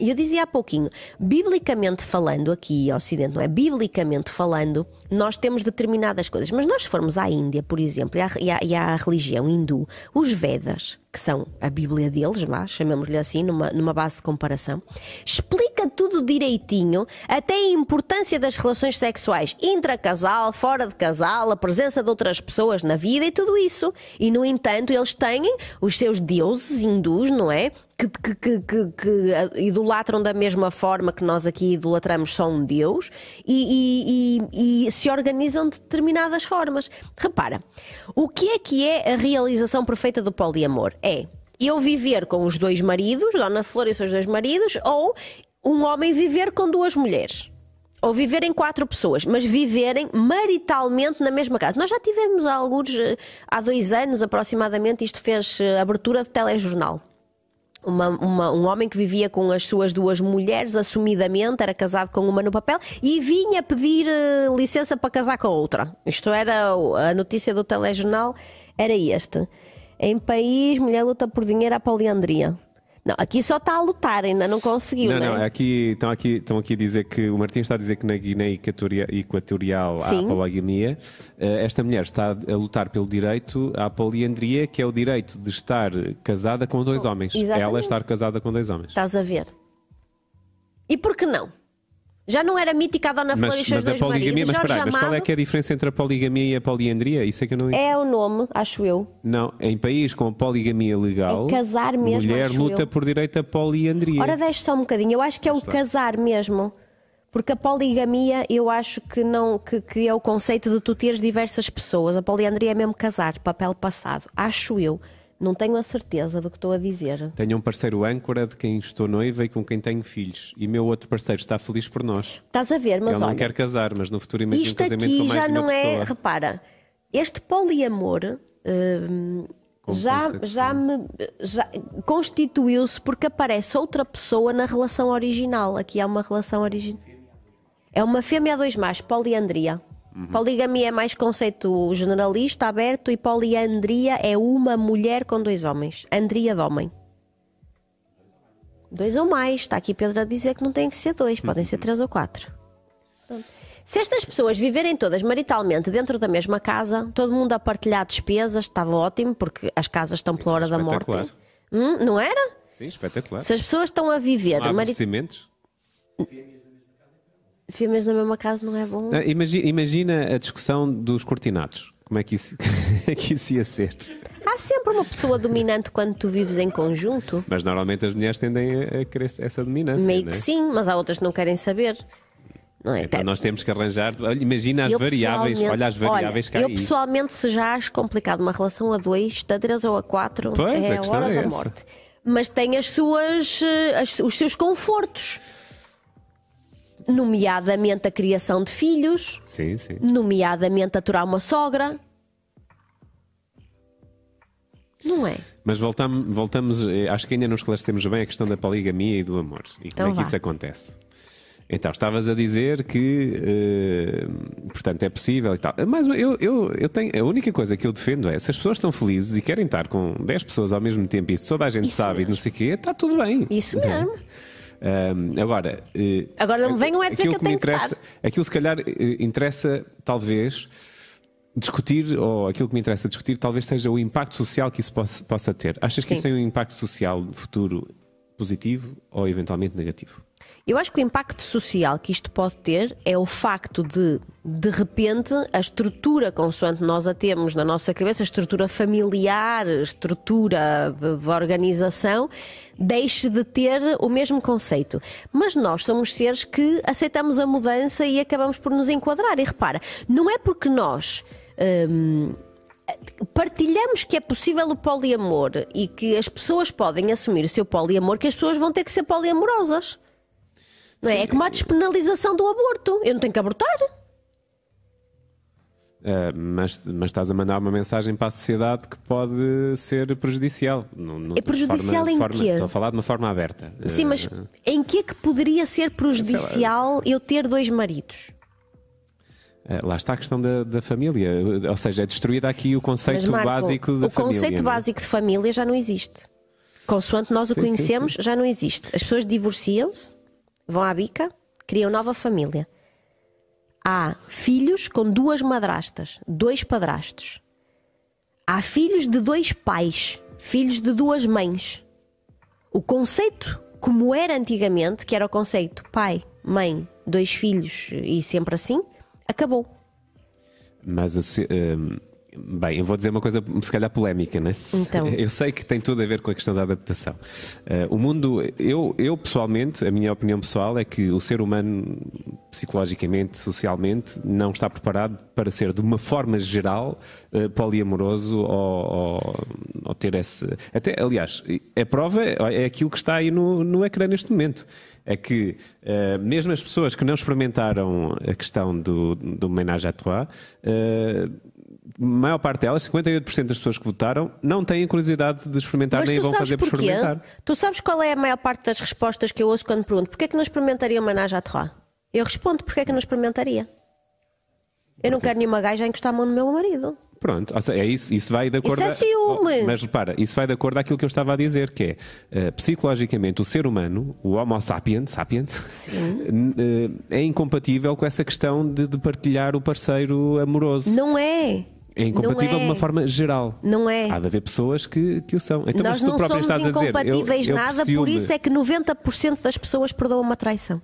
Eu dizia há pouquinho, biblicamente falando, aqui Ocidente, não é? Biblicamente falando, nós temos determinadas coisas, mas nós formos à Índia, por exemplo, e à, e à- e à religião hindu, os Vedas, que são a Bíblia deles, vá, chamemos-lhe assim, numa, numa base de comparação, explica tudo direitinho, até a importância das relações sexuais intracasal, fora de casal, a presença de outras pessoas na vida e tudo isso. E, no entanto, eles têm os seus deuses hindus, não é? Que, que- que- que- idolatram da mesma forma que nós aqui idolatramos só um Deus e, e- e- e se organizam de determinadas formas. Repara, o que é que é a realização perfeita do poliamor? É eu viver com os dois maridos, Dona Flor e os seus dois maridos, ou um homem viver com duas mulheres. Ou viverem quatro pessoas, mas viverem maritalmente na mesma casa. Nós já tivemos alguns, eh, há dois anos aproximadamente, isto fez eh, abertura de telejornal. Uma- uma- um homem que vivia com as suas duas mulheres, assumidamente, era casado com uma no papel e vinha pedir eh, licença para casar com a outra. Isto era a notícia do telejornal, era este. Em país, mulher luta por dinheiro à poliandria. Não, aqui só está a lutar, ainda não conseguiu, Não, né? não, aqui, estão, aqui, estão aqui a dizer que o Martim está a dizer que na Guiné Equatoria- Equatorial há Sim. poligamia. Eh, Esta mulher está a lutar pelo direito à poliandria, que é o direito de estar casada com dois homens. exatamente. Ela estar casada com dois homens. Estás a ver? E por que não? Já não era mítica a Dona Flor e Mas, seus mas a dois poligamia, maridos? mas, Jorge espera aí, mas qual é que é a diferença entre a poligamia e a poliandria? Isso é que eu não é o nome, acho eu. Não, em país com poligamia legal, É casar mesmo, mulher luta eu. por direito à poliandria. Ora, deixe só um bocadinho. Eu acho que é o casar mesmo. Porque a poligamia, eu acho que não que, que é o conceito de tu teres diversas pessoas. A poliandria é mesmo casar, papel passado. Acho eu. Não tenho a certeza do que estou a dizer. Tenho um parceiro âncora de quem estou noiva e com quem tenho filhos. E meu outro parceiro está feliz por nós. Estás a ver, mas Ele não olha. quer casar, mas no futuro imagina um casamento com mais já de uma não é. pessoa. Repara, este poliamor hum, já, já, me, já constituiu-se porque aparece outra pessoa na relação original. Aqui há uma relação original. É uma fêmea a dois machos, poliandria. Uhum. Poligamia é mais conceito generalista, aberto, e poliandria é uma mulher com dois homens. Andria de homem. Dois ou mais. Está aqui Pedro a dizer que não tem que ser dois, podem ser três ou quatro. Se estas pessoas viverem todas maritalmente dentro da mesma casa, todo mundo a partilhar despesas, estava ótimo, porque as casas estão pela hora da morte. Hum, não era? Sim, espetacular. Se as pessoas estão a viver Não há mari... fêmeas na mesma casa, não é bom? Ah, imagi- Imagina a discussão dos cortinados. Como é que isso, *laughs* é que isso ia ser? Há sempre uma pessoa dominante quando tu vives em conjunto. Mas normalmente as mulheres tendem a querer essa dominância. Meio é? que sim, mas há outras que não querem saber. Não é? Então nós temos que arranjar. Imagina as Eu variáveis. Olha as variáveis olha, que há Eu aí. pessoalmente, se já acho complicado uma relação a dois, a três ou a quatro, Pois, é a a, hora é da morte. Mas tem as suas, eh, as- os seus confortos. Nomeadamente a criação de filhos, Sim, sim. nomeadamente aturar uma sogra. Não é? Mas voltamos, voltamos, eh, acho que ainda não esclarecemos bem a questão da poligamia e do amor. E Então como é que vá. isso acontece? Então, estavas a dizer que, eh, portanto, é possível e tal. Mas eu, eu, eu tenho, a única coisa que eu defendo é, se as pessoas estão felizes e querem estar com 10 pessoas ao mesmo tempo e se toda a gente Isso sabe e não mesmo. sei o quê, está tudo bem. Isso mesmo. Ahm, agora, eh, Agora não me venham a dizer aquilo que eu me tenho que interessa, Aquilo se calhar eh, interessa, talvez, discutir, ou aquilo que me interessa discutir, talvez seja o impacto social que isso possa, possa ter. Achas que Sim. isso tem um impacto social no futuro positivo ou eventualmente negativo? Eu acho que o impacto social que isto pode ter é o facto de, de repente, a estrutura consoante nós a temos na nossa cabeça, a estrutura familiar, a estrutura de, de organização, deixe de ter o mesmo conceito. Mas nós somos seres que aceitamos a mudança e acabamos por nos enquadrar. E repara, não é porque nós. hum, partilhamos que é possível o poliamor e que as pessoas podem assumir o seu poliamor, que as pessoas vão ter que ser poliamorosas. Não é? é como a despenalização do aborto. Eu não tenho que abortar. Uh, mas, mas estás a mandar uma mensagem para a sociedade que pode ser prejudicial. No, no, é prejudicial forma, em forma, quê? Estou a falar de uma forma aberta. Sim, mas uh, em que é que poderia ser prejudicial eu ter dois maridos? Uh, lá está a questão da, da, família, ou seja, é destruído aqui o conceito Marco, básico da o família. O conceito não? É? básico de família já não existe. Consoante nós sim, o conhecemos, sim, sim. já não existe. As pessoas divorciam-se, vão à bica, criam nova família há filhos com duas madrastas, dois padrastos. Há filhos de dois pais, filhos de duas mães. O conceito, como era antigamente, que era o conceito pai, mãe, dois filhos e sempre assim, acabou. Mas hum, Bem, eu vou dizer uma coisa se calhar polémica, né? Então. *laughs* Eu sei que tem tudo a ver com a questão da adaptação. Uh, o mundo, eu, eu pessoalmente, a minha opinião pessoal é que o ser humano, psicologicamente, socialmente, não está preparado para ser, de uma forma geral, uh, poliamoroso ou, ou, ou, ter esse. Até, aliás, a prova é aquilo que está aí no, no ecrã neste momento é que uh, mesmo as pessoas que não experimentaram a questão do, do ménage à trois, uh, maior parte delas, 58% das pessoas que votaram, não têm curiosidade de experimentar nem vão fazer por experimentar. Tu sabes qual é a maior parte das respostas que eu ouço quando pergunto porquê é que não experimentaria uma à trois? Eu respondo porquê é que não experimentaria. Eu não quero nenhuma gaja a encostar a mão no meu marido. Pronto, seja, é isso, isso vai de acordo. Isso é ciúme. A, mas repara, isso vai de acordo àquilo que eu estava a dizer, que é uh, psicologicamente o ser humano, o Homo sapiens, sapiens uh, *laughs* é incompatível com essa questão de, de partilhar o parceiro amoroso. Não é. É incompatível é. de uma forma geral. Não é. Há de haver pessoas que, que o são. Então, Nós não somos incompatíveis dizer, eu, eu nada, por isso é que 90% das pessoas perdoam uma traição.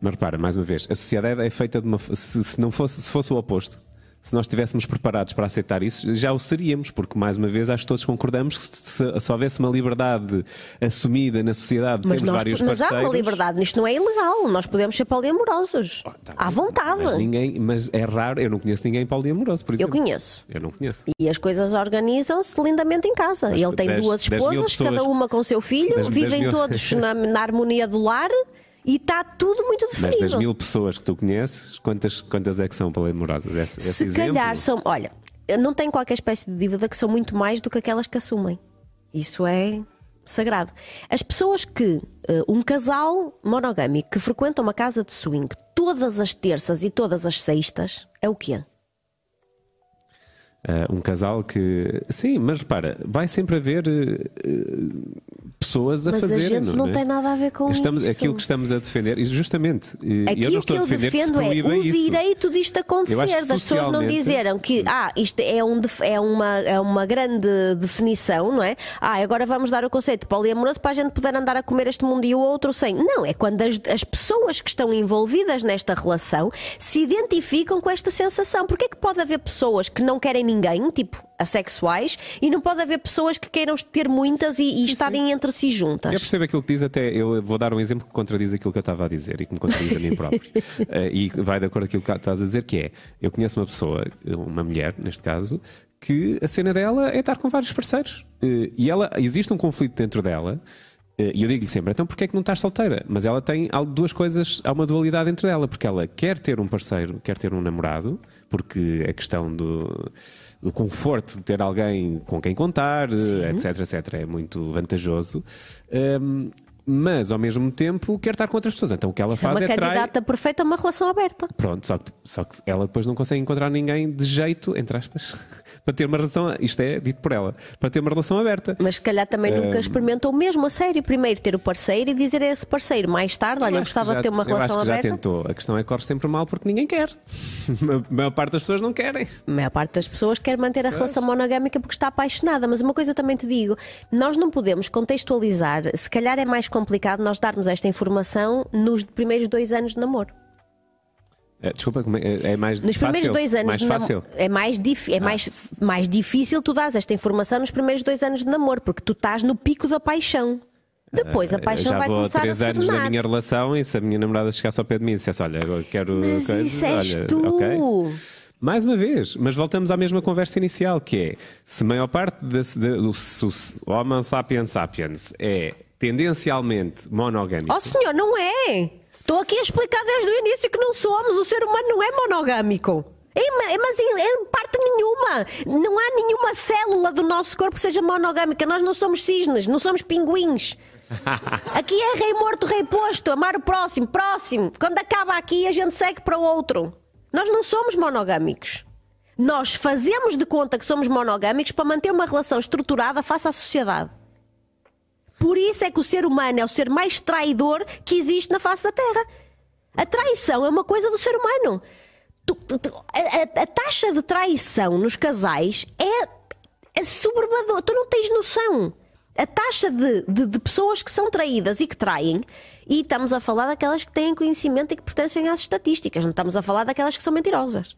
Mas repara, mais uma vez, a sociedade é feita de uma. Se, se não fosse, se fosse o oposto, se nós estivéssemos preparados para aceitar isso, já o seríamos, porque mais uma vez acho que todos concordamos que se, se houvesse uma liberdade assumida na sociedade, mas temos nós, vários mas parceiros... Mas há uma liberdade, isto não é ilegal, nós podemos ser poliamorosos, oh, tá à vontade. Mas, ninguém, mas é raro, eu não conheço ninguém poliamoroso, por exemplo. Eu conheço. Eu não conheço. E as coisas organizam-se lindamente em casa. Mas Ele tem dez, duas esposas, cada uma com seu filho, vivem mil... todos na, na harmonia do lar e está tudo muito definido. Mas das mil pessoas que tu conheces, quantas, quantas é que são polimorosas? Esse, esse Se exemplo? calhar são. Olha, não tenho qualquer espécie de dívida que são muito mais do que aquelas que assumem. Isso é sagrado. As pessoas que. Uh, um casal monogâmico que frequenta uma casa de swing todas as terças e todas as sextas é o quê? Uh, um casal que. Sim, mas repara, vai sempre haver. Uh, pessoas a Mas fazerem. A gente não, não é? tem nada a ver com estamos, isso. Aquilo que estamos a defender, e justamente, aquilo eu não estou que a defender eu defendo que é o isso. direito disto acontecer, das pessoas não dizerem que ah, isto é, um, é, uma, é uma grande definição, não é? Ah, agora vamos dar o conceito poliamoroso para a gente poder andar a comer este mundo e o outro sem. Não, é quando as, as pessoas que estão envolvidas nesta relação se identificam com esta sensação. Porque é que pode haver pessoas que não querem ninguém, tipo assexuais e não pode haver pessoas que queiram ter muitas e, e sim, estarem sim. entre si juntas. Eu percebo aquilo que diz, até eu vou dar um exemplo que contradiz aquilo que eu estava a dizer e que me contradiz a mim próprio. uh, *laughs* e vai de acordo com aquilo que estás a dizer, que é eu conheço uma pessoa, uma mulher, neste caso, que a cena dela é estar com vários parceiros. Uh, e ela existe um conflito dentro dela. Eh, e eu digo-lhe sempre, então porquê é que não estás solteira? Mas ela tem duas coisas, há uma dualidade entre ela, porque ela quer ter um parceiro, quer ter um namorado, porque a questão do o conforto de ter alguém com quem contar, Sim. etc, etc, é muito vantajoso. Um, mas ao mesmo tempo quer estar com outras pessoas. Então o que ela Isso faz é uma é candidata trai... perfeita a uma relação aberta. Pronto, só que, só que ela depois não consegue encontrar ninguém de jeito, entre aspas, *laughs* para ter uma relação. Isto é dito por ela, para ter uma relação aberta. Mas se calhar também um... nunca experimentou mesmo a sério. Primeiro ter o parceiro e dizer a esse parceiro mais tarde: olha, eu gostava já, de ter uma relação aberta. Já tentou. A questão é que corre sempre mal porque ninguém quer. *laughs* a maior parte das pessoas não querem. A maior parte das pessoas quer manter a pois. relação monogâmica porque está apaixonada. Mas uma coisa eu também te digo: nós não podemos contextualizar. Se calhar é mais complicado nós dar darmos esta informação nos primeiros dois anos de namoro. É, desculpa, é, é mais Nos fácil? primeiros dois anos mais fácil. é mais, é ah. mais, mais difícil tu dares esta informação nos primeiros dois anos de namoro, porque tu estás no pico da paixão. Depois a ah, paixão vai começar a Já três anos na minha relação e se a minha namorada chegasse ao pé de mim e dissesse, olha, eu quero... Mas coisa, isso és olha, tu! Okay. Mais uma vez, mas voltamos à mesma conversa inicial, que é se a maior parte do Homo sapiens sapiens é tendencialmente monogâmico. Oh senhor, não é! Estou aqui a explicar desde o início que não somos, o ser humano não é monogâmico. É, mas em, em, parte nenhuma. Não há nenhuma célula do nosso corpo que seja monogâmica. Nós não somos cisnes, não somos pinguins. *laughs* Aqui é rei morto, rei posto, amar o próximo, próximo. Quando acaba aqui, a gente segue para o outro. Nós não somos monogâmicos. Nós fazemos de conta que somos monogâmicos para manter uma relação estruturada face à sociedade. Por isso é que o ser humano é o ser mais traidor que existe na face da Terra. A traição é uma coisa do ser humano. Tu, a, a, taxa de traição nos casais é, é. Tu não tens noção. A taxa de, de, de, pessoas que são traídas e que traem, e estamos a falar daquelas que têm conhecimento e que pertencem às estatísticas, não estamos a falar daquelas que são mentirosas.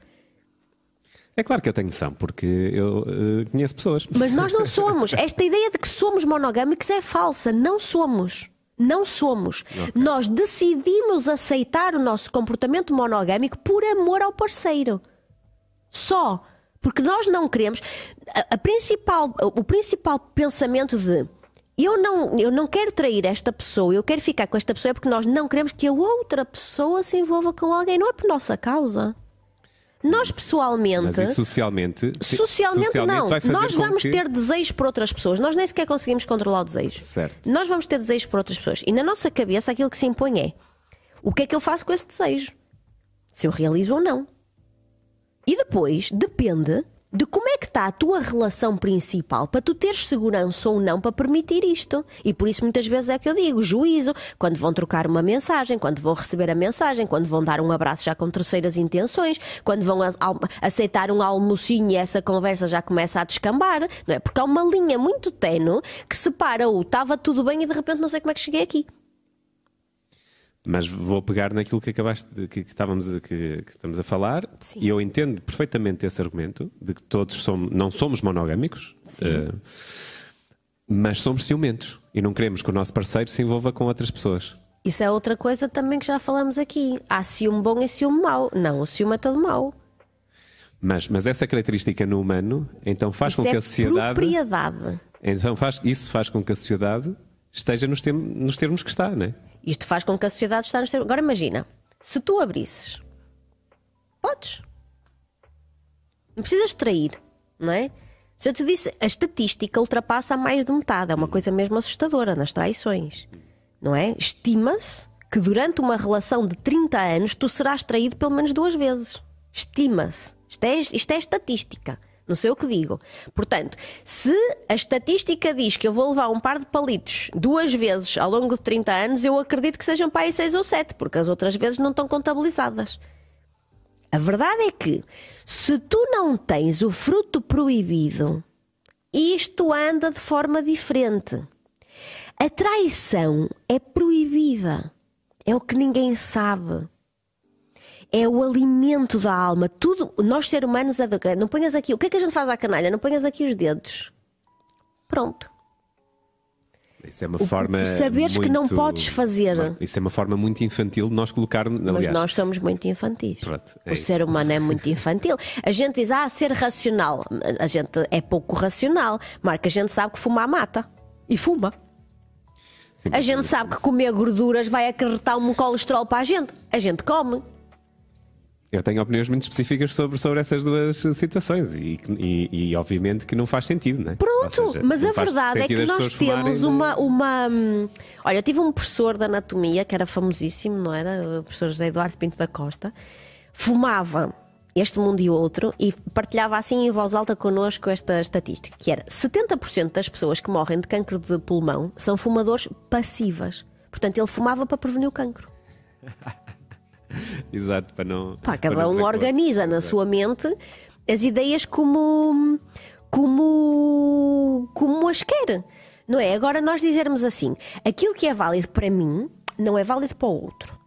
É claro que eu tenho noção, porque eu uh, conheço pessoas. Mas nós não somos. Esta ideia de que somos monogâmicos é falsa. Não somos. Não somos. Okay. Nós decidimos aceitar o nosso comportamento monogâmico por amor ao parceiro. Só. Porque nós não queremos. A, a principal, o principal pensamento de eu não, eu não quero trair esta pessoa, eu quero ficar com esta pessoa é porque nós não queremos que a outra pessoa se envolva com alguém, não é por nossa causa. Nós pessoalmente. Mas socialmente? Socialmente, socialmente não. Nós vamos que... ter desejos por outras pessoas. Nós nem sequer conseguimos controlar o desejo. Certo. Nós vamos ter desejos por outras pessoas. E na nossa cabeça aquilo que se impõe é: o que é que eu faço com esse desejo? Se eu realizo ou não. E depois depende de como é que está a tua relação principal para tu teres segurança ou não para permitir isto. E por isso muitas vezes é que eu digo, juízo, quando vão trocar uma mensagem, quando vão receber a mensagem, quando vão dar um abraço já com terceiras intenções, quando vão aceitar um almocinho e essa conversa já começa a descambar, não é? Porque há uma linha muito tenue que separa o estava tudo bem e de repente não sei como é que cheguei aqui. Mas vou pegar naquilo que acabaste que, que, estávamos a, que, que, estamos a falar Sim. e eu entendo perfeitamente esse argumento de que todos somos, não somos monogâmicos, uh, mas somos ciumentos e não queremos que o nosso parceiro se envolva com outras pessoas. Isso é outra coisa também que já falamos aqui. Há ciúme bom e ciúme mau. Não, o ciúme é todo mau. Mas, mas essa característica no humano então faz isso com é que a sociedade. Propriedade. Então faz, isso faz com que a sociedade esteja nos, nos termos que está, não é? Isto faz com que a sociedade esteja. Agora imagina, se tu abrisses, podes. Não precisas trair, não é? Se eu te disse, a estatística ultrapassa mais de metade, é uma coisa mesmo assustadora nas traições, não é? Estima-se que durante uma relação de 30 anos tu serás traído pelo menos duas vezes. Estima-se. Isto é, isto é estatística. Não sei o que digo. Portanto, se a estatística diz que eu vou levar um par de palitos duas vezes ao longo de 30 anos, eu acredito que sejam para aí 6 ou 7, porque as outras vezes não estão contabilizadas. A verdade é que, se tu não tens o fruto proibido, isto anda de forma diferente. A traição é proibida. É o que ninguém sabe é o alimento da alma. Tudo, nós seres humanos é do Não ponhas aqui, o que é que a gente faz à canalha? Não ponhas aqui os dedos. Pronto. Isso é uma o, forma. Saberes muito... que não podes fazer. Isso é uma forma muito infantil de nós colocarmos. Aliás... Mas nós somos muito infantis. Pronto, é o isso. ser humano é muito infantil. A gente diz, ah, ser racional. A gente é pouco racional. Marca, a gente sabe que fumar mata. E fuma. Sim, a gente sabe que comer gorduras vai acarretar um colesterol para a gente. A gente come. Eu tenho opiniões muito específicas sobre, sobre essas duas situações e, e, e obviamente que não faz sentido, não é? Pronto, seja, mas a verdade é que nós temos uma, uma. Hum, olha, eu tive um professor de anatomia que era famosíssimo, não era? O professor José Eduardo Pinto da Costa. Fumava este mundo e outro e partilhava assim em voz alta connosco esta estatística, que era 70% das pessoas que morrem de cancro de pulmão são fumadores passivas. Portanto, ele fumava para prevenir o cancro. *laughs* *laughs* Exato, para não. Pá, cada não um organiza na sua mente as ideias como, como, como as quer. Não é? Agora nós dizermos assim: aquilo que é válido para mim não é válido para o outro.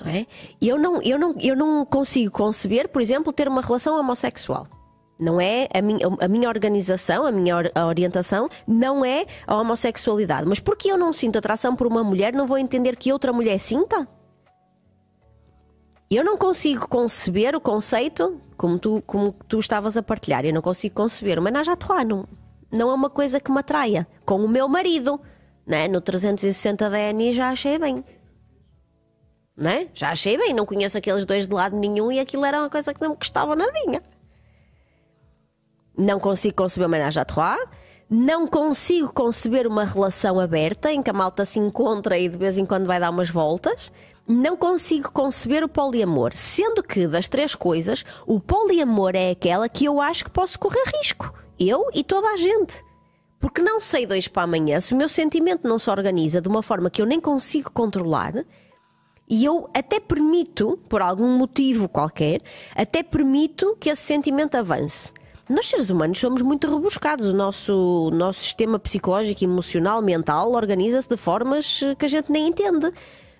Não é? Eu não, eu, não, eu não consigo conceber, por exemplo, ter uma relação homossexual. Não é a minha, a minha organização, a minha orientação, não é a homossexualidade. Mas porque eu não sinto atração por uma mulher, não vou entender que outra mulher sinta? Eu não consigo conceber o conceito como tu, como tu estavas a partilhar. Eu não consigo conceber. Menage à trois não, não é uma coisa que me atraia. Com o meu marido, né? no 360 DNI já achei bem. Né? Já achei bem. Não conheço aqueles dois de lado nenhum e aquilo era uma coisa que não me gostava nadinha. Não consigo conceber o menage à trois. Não consigo conceber uma relação aberta em que a malta se encontra e de vez em quando vai dar umas voltas não consigo conceber o poliamor, sendo que das três coisas, o poliamor é aquela que eu acho que posso correr risco. Eu e toda a gente. Porque não sei dois para amanhã, se o meu sentimento não se organiza de uma forma que eu nem consigo controlar, e eu até permito, por algum motivo qualquer, até permito que esse sentimento avance. Nós, seres humanos, somos muito rebuscados. O nosso, nosso sistema psicológico, emocional, mental organiza-se de formas que a gente nem entende.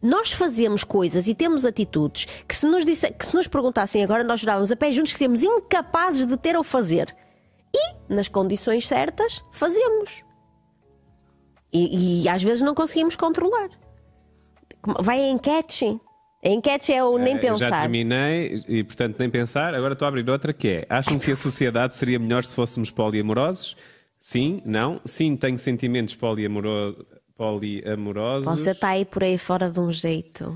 Nós fazemos coisas e temos atitudes que se nos, disse, que se nos perguntassem agora, nós jurávamos a pé juntos que seremos incapazes de ter ou fazer. E, nas condições certas, fazemos. E, e às vezes não conseguimos controlar. Vai em catch. Em catch é o nem é, pensar. Já terminei e, portanto, nem pensar. Agora estou a abrir outra que é: acham que a sociedade seria melhor se fôssemos poliamorosos? Sim, não. Sim, tenho sentimentos poliamorosos poliamorosos. Você está aí por aí fora de um jeito.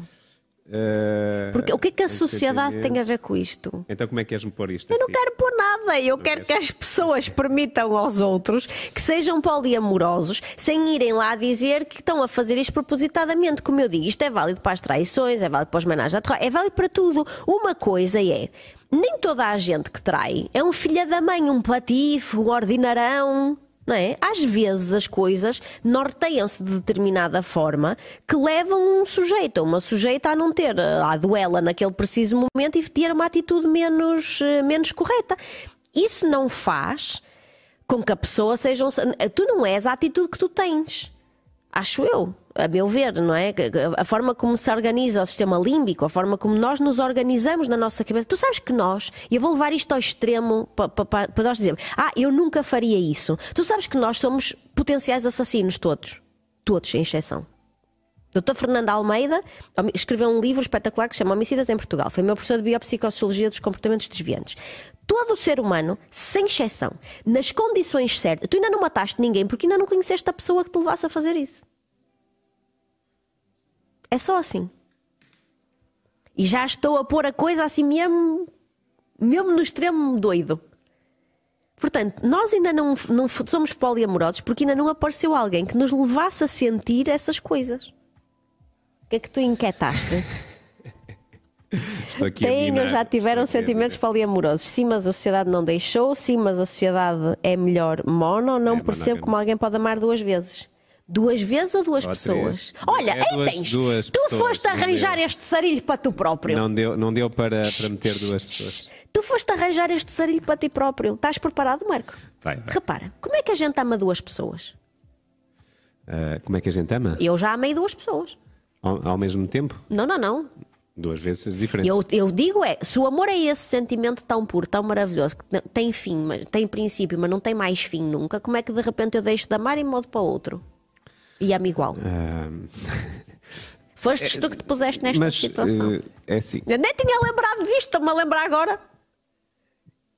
Uh, Porque o que é que a sociedade tem a ver com isto? Então como é que queres-me pôr isto? Eu assim? não quero pôr nada, eu não quero que as pessoas permitam aos outros que sejam poliamorosos sem irem lá dizer que estão a fazer isto propositadamente. Como eu digo, isto é válido para as traições, é válido para os menagem é válido para tudo. Uma coisa é, nem toda a gente que trai é um filho da mãe, um patife, um ordinarão. Não é? Às vezes as coisas norteiam-se de determinada forma que levam um sujeito ou uma sujeita a não ter a duela naquele preciso momento e ter uma atitude menos, eh, menos correta. Isso não faz com que a pessoa seja um... Tu não és a atitude que tu tens. Acho eu a meu ver, não é? A forma como se organiza o sistema límbico, a forma como nós nos organizamos na nossa cabeça. Tu sabes que nós, e eu vou levar isto ao extremo para, para, para nós dizermos, ah, eu nunca faria isso. Tu sabes que nós somos potenciais assassinos todos. Todos, sem exceção. Dr. Fernando Almeida escreveu um livro espetacular que se chama Homicidas em Portugal. Foi meu professor de Biopsicossociologia dos Comportamentos Desviantes. Todo o ser humano, sem exceção, nas condições certas, tu ainda não mataste ninguém porque ainda não conheceste a pessoa que te levasse a fazer isso. É só assim. E já estou a pôr a coisa assim mesmo, mesmo no extremo doido. Portanto, nós ainda não, não somos poliamorosos porque ainda não apareceu alguém que nos levasse a sentir essas coisas. O que é que tu inquietaste? *laughs* Estou aqui Tenho, já tiveram sentimentos poliamorosos. Sim, mas a sociedade não deixou. Sim, mas a sociedade é melhor mono. Não é percebo como alguém pode amar duas vezes. Duas vezes ou duas ou pessoas? Três. Olha, é duas, tens. Duas tu pessoas, foste arranjar este sarilho para tu próprio. Não deu, não deu para, para meter duas pessoas. Tu foste arranjar este sarilho para ti próprio. Estás preparado, Marco? Vai, vai. Repara, como é que a gente ama duas pessoas? Uh, como é que a gente ama? Eu já amei duas pessoas. Ao, ao mesmo tempo? Não, não, não. Duas vezes diferentes. Eu, eu digo é, se o amor é esse sentimento tão puro, tão maravilhoso, que tem fim, mas, tem princípio, mas não tem mais fim nunca, como é que de repente eu deixo de amar e modo para outro? E amo igual. Uh... Foste tu que te puseste nesta Mas, situação. Uh, é assim. Eu nem tinha lembrado disto, estou-me a lembrar agora.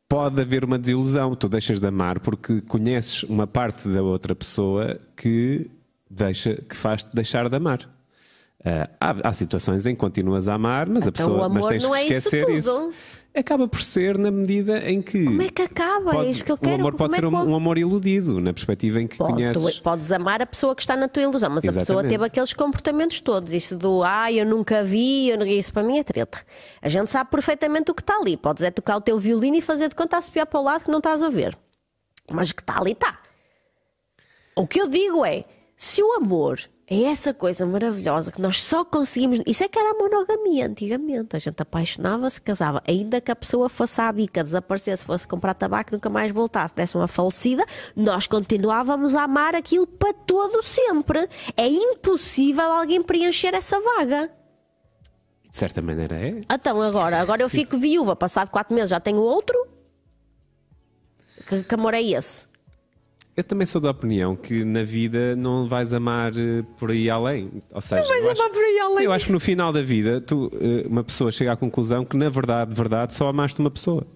Pode haver uma desilusão, tu deixas de amar porque conheces uma parte da outra pessoa que, deixa, que faz-te deixar de amar. Uh, há, há, situações em que continuas a amar, mas então, a pessoa mas tens que é esquecer isso. isso acaba por ser na medida em que. Como é que acaba? Pode, é isso que eu quero. O amor pode é ser um, um, amor iludido, na perspectiva em que Pode, conheces. Tu podes amar a pessoa que está na tua ilusão, mas Exatamente. a pessoa teve aqueles comportamentos todos. Isso do ah, eu nunca vi, eu não... isso para mim é treta. A gente sabe perfeitamente o que está ali. Podes é tocar o teu violino e fazer de conta a subir para o lado que não estás a ver. Mas que está ali, está. O que eu digo é: se o amor é essa coisa maravilhosa que nós só conseguimos. Isso é que era a monogamia antigamente. A gente apaixonava-se, casava, ainda que a pessoa fosse à bica, desaparecesse, fosse comprar tabaco, nunca mais voltasse, desse uma falecida, nós continuávamos a amar aquilo para todo sempre. É impossível alguém preencher essa vaga. De certa maneira é. Então agora, agora eu fico viúva, passado quatro meses já tenho outro. Que, que amor é esse? Eu também sou da opinião que na vida não vais amar eh, por aí além. Ou seja, Não vais acho- amar por aí além. Sim, eu acho que no final da vida tu, eh, uma pessoa chega à conclusão que na verdade, de verdade, só amaste uma pessoa.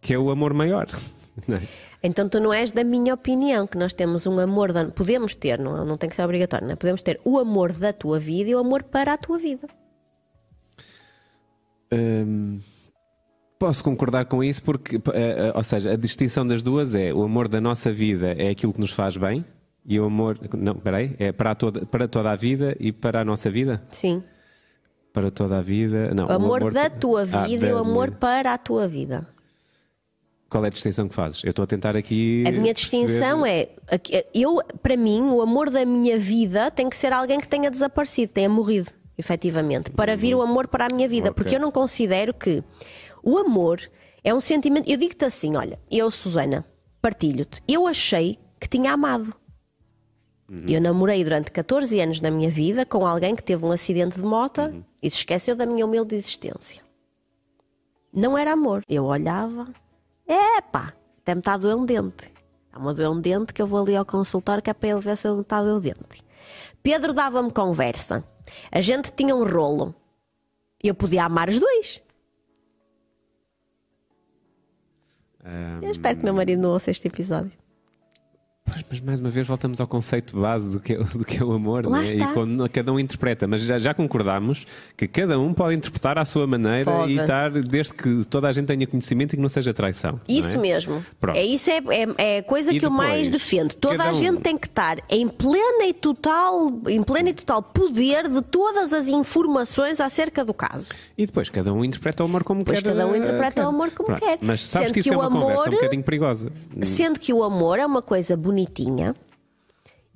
Que é o amor maior. *laughs* é? Então tu não és da minha opinião, que nós temos um amor, da... podemos ter, não, não tem que ser obrigatório, não é? podemos ter o amor da tua vida e o amor para a tua vida. Hum, posso concordar com isso porque, eh, eh, ou seja, a distinção das duas é o amor da nossa vida é aquilo que nos faz bem e o amor, não, peraí, é para toda, para toda a vida e para a nossa vida? Sim. Para toda a vida, não. O amor, da por- tua Ah, vida e da o amor para a tua vida. Qual é a distinção que fazes? Eu estou a tentar aqui. A minha distinção é, aqui- eu, para mim, o amor da minha vida tem que ser alguém que tenha desaparecido, tenha morrido, efetivamente, para vir o amor para a minha vida, Uhum. Ok. porque eu não considero que o amor é um sentimento. Eu digo-te assim: olha, eu, Susana, partilho-te, eu achei que tinha amado. Uhum. Eu namorei durante 14 anos da minha vida com alguém que teve um acidente de moto Uhum. e se esqueceu da minha humilde existência. Não era amor. Eu olhava, epá, até me está a doer um dente. Está-me a doer um dente que eu vou ali ao consultório que é para ele ver se ele está a doer o dente. Pedro dava-me conversa. A gente tinha um rolo. Eu podia amar os dois. Ah, Eu espero que meu marido não ouça este episódio. Pois, mas mais uma vez voltamos ao conceito base do que é, do que é o amor, Lá né? está. e quando cada um interpreta, mas já, já concordámos que cada um pode interpretar à sua maneira Pode. e estar desde que toda a gente tenha conhecimento e que não seja traição. Isso é? mesmo. Pronto. É isso é, é, é a coisa E que eu mais depois, defendo. Toda a um- gente tem que estar em plena e total, em pleno e total poder de todas as informações acerca do caso. E depois cada um interpreta o amor como Pois quer. cada um interpreta quer. o amor como Pronto. quer. Mas sabes Sendo que isso que é uma conversa um amor- bocadinho perigosa. Sendo que o amor é uma coisa bonitinha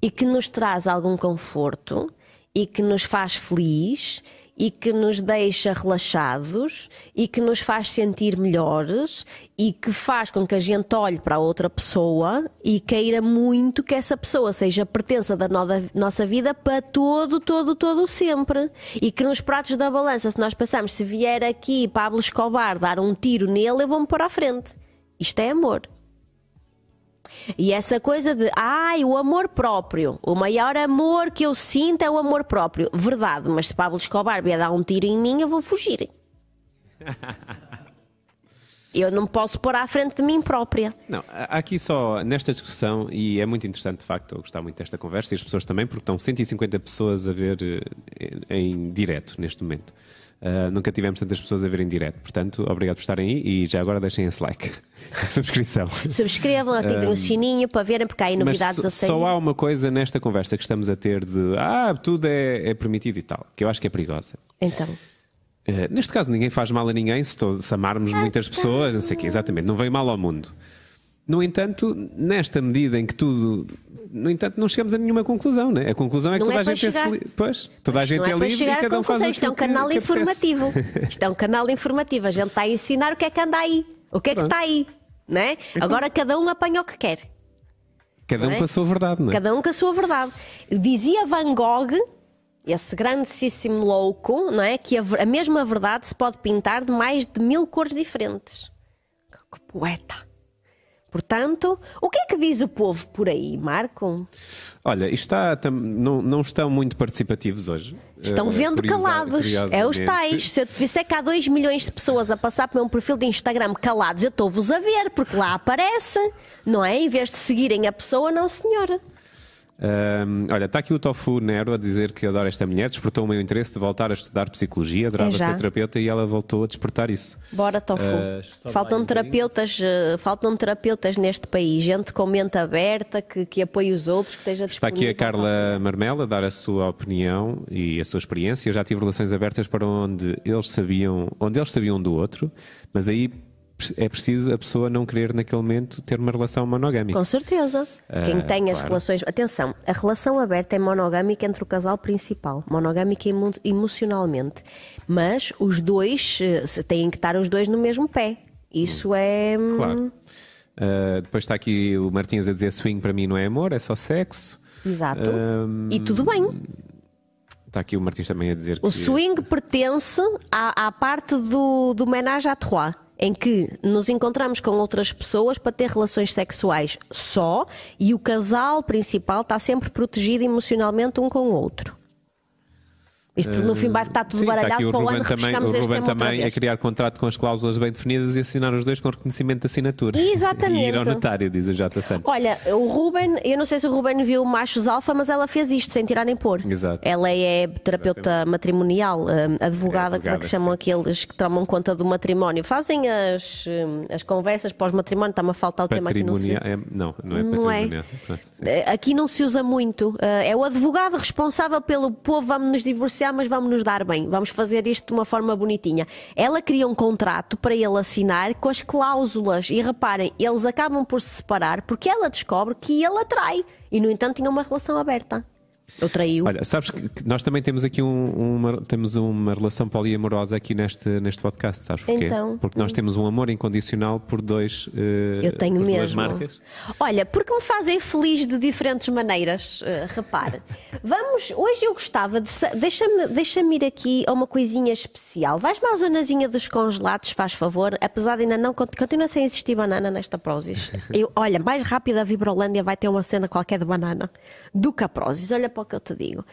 e que nos traz algum conforto e que nos faz feliz e que nos deixa relaxados e que nos faz sentir melhores e que faz com que a gente olhe para outra pessoa e queira muito que essa pessoa seja pertença da nossa vida para todo, todo, todo sempre. E que nos pratos da balança, se nós pensamos, se vier aqui Pablo Escobar dar um tiro nele, eu vou-me pôr à frente. Isto é amor. E essa coisa de, ai, o amor próprio, o maior amor que eu sinto é o amor próprio. Verdade, mas se Pablo Escobar vier dar um tiro em mim, eu vou fugir. *laughs* Eu não posso pôr à frente de mim própria. Não, aqui só nesta discussão, e é muito interessante de facto, eu gostar muito desta conversa e as pessoas também, porque estão 150 pessoas a ver eh, em direto neste momento. Ah, nunca tivemos tantas pessoas a ver em direto, portanto, obrigado por estarem aí e já agora deixem esse like, *laughs* a subscrição. Subscrevam, ativem o sininho para verem, porque há aí novidades só, a sair. só há uma coisa nesta conversa que estamos a ter de ah, tudo é, é permitido e tal, que eu acho que é perigosa. Então, Eh, neste caso, ninguém faz mal a ninguém se, to- se amarmos muitas pessoas, não sei o quê, exatamente, não veio mal ao mundo. No entanto, nesta medida em que tudo. No entanto, não chegamos a nenhuma conclusão, né? A conclusão é que Não toda é a gente é. Pois, toda a gente é, é livre e a cada um faz o Isto é um que- que- canal que informativo. *laughs* Isto é um canal informativo. A gente está a ensinar o que é que anda aí. O que é que está aí. Né? Agora cada um apanha o que quer. Cada um é? com a sua verdade, não é? Cada um com a sua verdade. Dizia Van Gogh, esse grandíssimo louco, não é? Que a, a mesma verdade se pode pintar de mais de mil cores diferentes. Que, que poeta. Portanto, o que é que diz o povo por aí, Marco? Olha, está, tam- não, não estão muito participativos hoje. Estão Eh, vendo curiosa- calados. É os tais. Se eu te disser que há 2 milhões de pessoas a passar pelo meu perfil de Instagram calados, eu estou-vos a ver, porque lá aparece, não é? Em vez de seguirem a pessoa, não, senhora. Ahm, olha, está aqui o Tofu Nero a dizer que adora esta mulher, despertou o meu interesse de voltar a estudar psicologia, adorava É ser terapeuta e ela voltou a despertar isso. Bora, Tofu. Uh, faltam um terapeutas, eh, faltam terapeutas neste país, gente com mente aberta, que, que apoie os outros, que esteja Está aqui a disponível. Carla Marmela a dar a sua opinião e a sua experiência. Eu já tive relações abertas para onde eles sabiam, onde eles sabiam do outro, mas aí é preciso a pessoa não querer naquele momento ter uma relação monogâmica. Com certeza. Quem Ah, tem as claro. relações. Atenção, a relação aberta é monogâmica entre o casal principal, monogâmica emo- emocionalmente. Mas os dois eh, se- têm que estar os dois no mesmo pé. Isso é. hum, Claro. Ah, depois está aqui o Martins a dizer swing para mim não é amor, é só sexo. Exato. Hum, E tudo bem. Está aqui o Martins também a dizer O que swing pertence à, à parte do, do ménage à trois. Em que nos encontramos com outras pessoas para ter relações sexuais só e o casal principal está sempre protegido emocionalmente um com o outro. Isto no fim vai estar tudo Sim, está baralhado aqui o para o Ruben ano também, o Ruben também é criar contrato com as cláusulas bem definidas e assinar os dois com reconhecimento de assinatura. Exatamente. E ir ao notário, diz a Jota Santos. Olha, o Ruben, eu não sei se o Ruben viu Machos Alfa, mas ela fez isto sem tirar nem pôr. Exato. Ela é terapeuta matrimonial, hum, advogada, É como é que se chamam sim. aqueles que tomam conta do matrimónio? Fazem as, hum, as conversas pós-matrimónio, está-me a faltar o tema aqui no Patrimonial. É, não, não é Não é. patrimonial. Pronto, sim. Eh, Aqui não se usa muito. Eh, É o advogado responsável pelo povo, vamos nos divorciar, mas vamos nos dar bem. Vamos fazer isto de uma forma bonitinha. Ela cria um contrato para ele assinar com as cláusulas. E reparem, eles acabam por se separar porque ela descobre que ele atrai. E, no entanto, tinha uma relação aberta. Eu traiu. Olha, sabes que nós também temos aqui um- uma, temos uma relação poliamorosa aqui neste, neste podcast, sabes porquê? Então. Porque nós temos um amor incondicional por dois eh, Eu tenho por duas mesmo. marcas. Olha, porque me fazem feliz de diferentes maneiras, eh, repare. *laughs* Vamos, hoje eu gostava de. Deixa-me deixa ir aqui a uma coisinha especial. Vais-me à zonazinha dos congelados, faz favor, apesar de ainda não. cont- Continua sem existir banana nesta Prozis. *laughs* Eu, olha, mais rápido a Vibrolândia vai ter uma cena qualquer de banana do que a Prozis. Olha para o que eu te digo.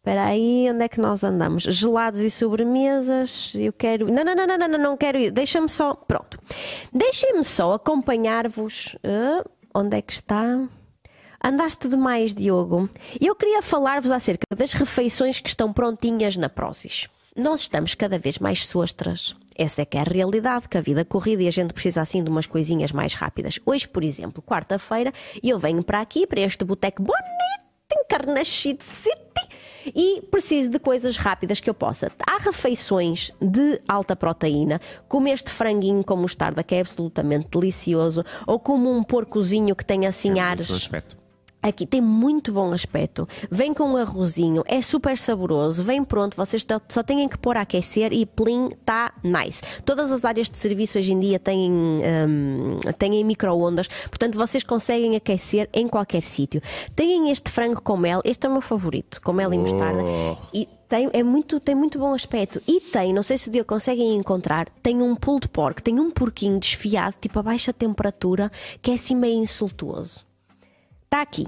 Espera aí, onde é que nós andamos? Gelados e sobremesas. Eu quero. Não, não, não, não, não, não, quero ir. Deixa-me só. Pronto. Deixem-me só acompanhar-vos. Ah, onde é que está? Andaste demais, Diogo. Eu queria falar-vos acerca das refeições que estão prontinhas na Prozis. Nós estamos cada vez mais sostras. Essa é que é a realidade, que a vida corrida e a gente precisa assim de umas coisinhas mais rápidas. Hoje, por exemplo, quarta-feira, eu venho para aqui, para este boteco bonito em Carnachide City e preciso de coisas rápidas que eu possa. Há refeições de alta proteína, como este franguinho com mostarda que é absolutamente delicioso, ou como um porcozinho que tem assim É ares. aspecto. Aqui tem muito bom aspecto. Vem com um arrozinho, é super saboroso, vem pronto, vocês só- têm que pôr a aquecer e plim, está nice. Todas as áreas de serviço hoje em dia têm, hum, têm micro-ondas, portanto vocês conseguem aquecer em qualquer sítio. Têm este frango com mel, este é o meu favorito, com mel e mostarda. Oh. E tem, é muito, tem muito bom aspecto. E tem, não sei se o dia conseguem encontrar, tem um pulled pork, tem um porquinho desfiado, tipo a baixa temperatura, que é assim meio insultuoso. Está aqui.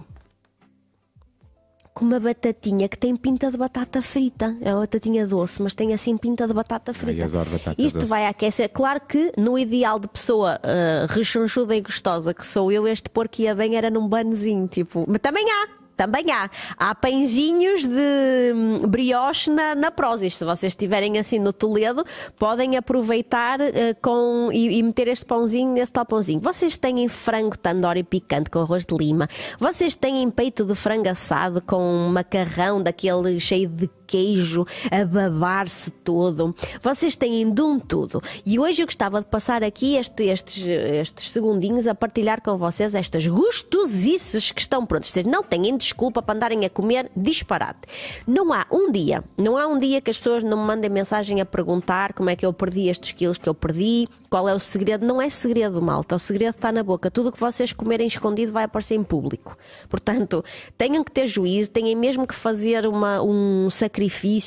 Com uma batatinha que tem pinta de batata frita. É uma batatinha doce, mas tem assim pinta de batata frita. adoro batata Isto doce. vai aquecer. Claro que no ideal de pessoa uh, rechonchuda e gostosa que sou eu, este porco ia bem era num banzinho, tipo. Mas também há. Também há. Há pãezinhos de hum, brioche na, na Prozis. Se vocês estiverem assim no Toledo, podem aproveitar eh, com, e, e meter este pãozinho nesse tal pãozinho. Vocês têm frango tandoori picante com arroz de lima. Vocês têm peito de frango assado com macarrão daquele cheio de queijo a babar-se todo. Vocês têm de um tudo. E hoje eu gostava de passar aqui este- estes, estes segundinhos a partilhar com vocês estas gostosices que estão prontas. Vocês não têm desculpa para andarem a comer disparate. Não há um dia, não há um dia que as pessoas não me mandem mensagem a perguntar como é que eu perdi estes quilos que eu perdi, qual é o segredo. Não é segredo, malta. O segredo está na boca. Tudo o que vocês comerem escondido vai aparecer em público. Portanto, tenham que ter juízo, têm mesmo que fazer uma- um sacrifício,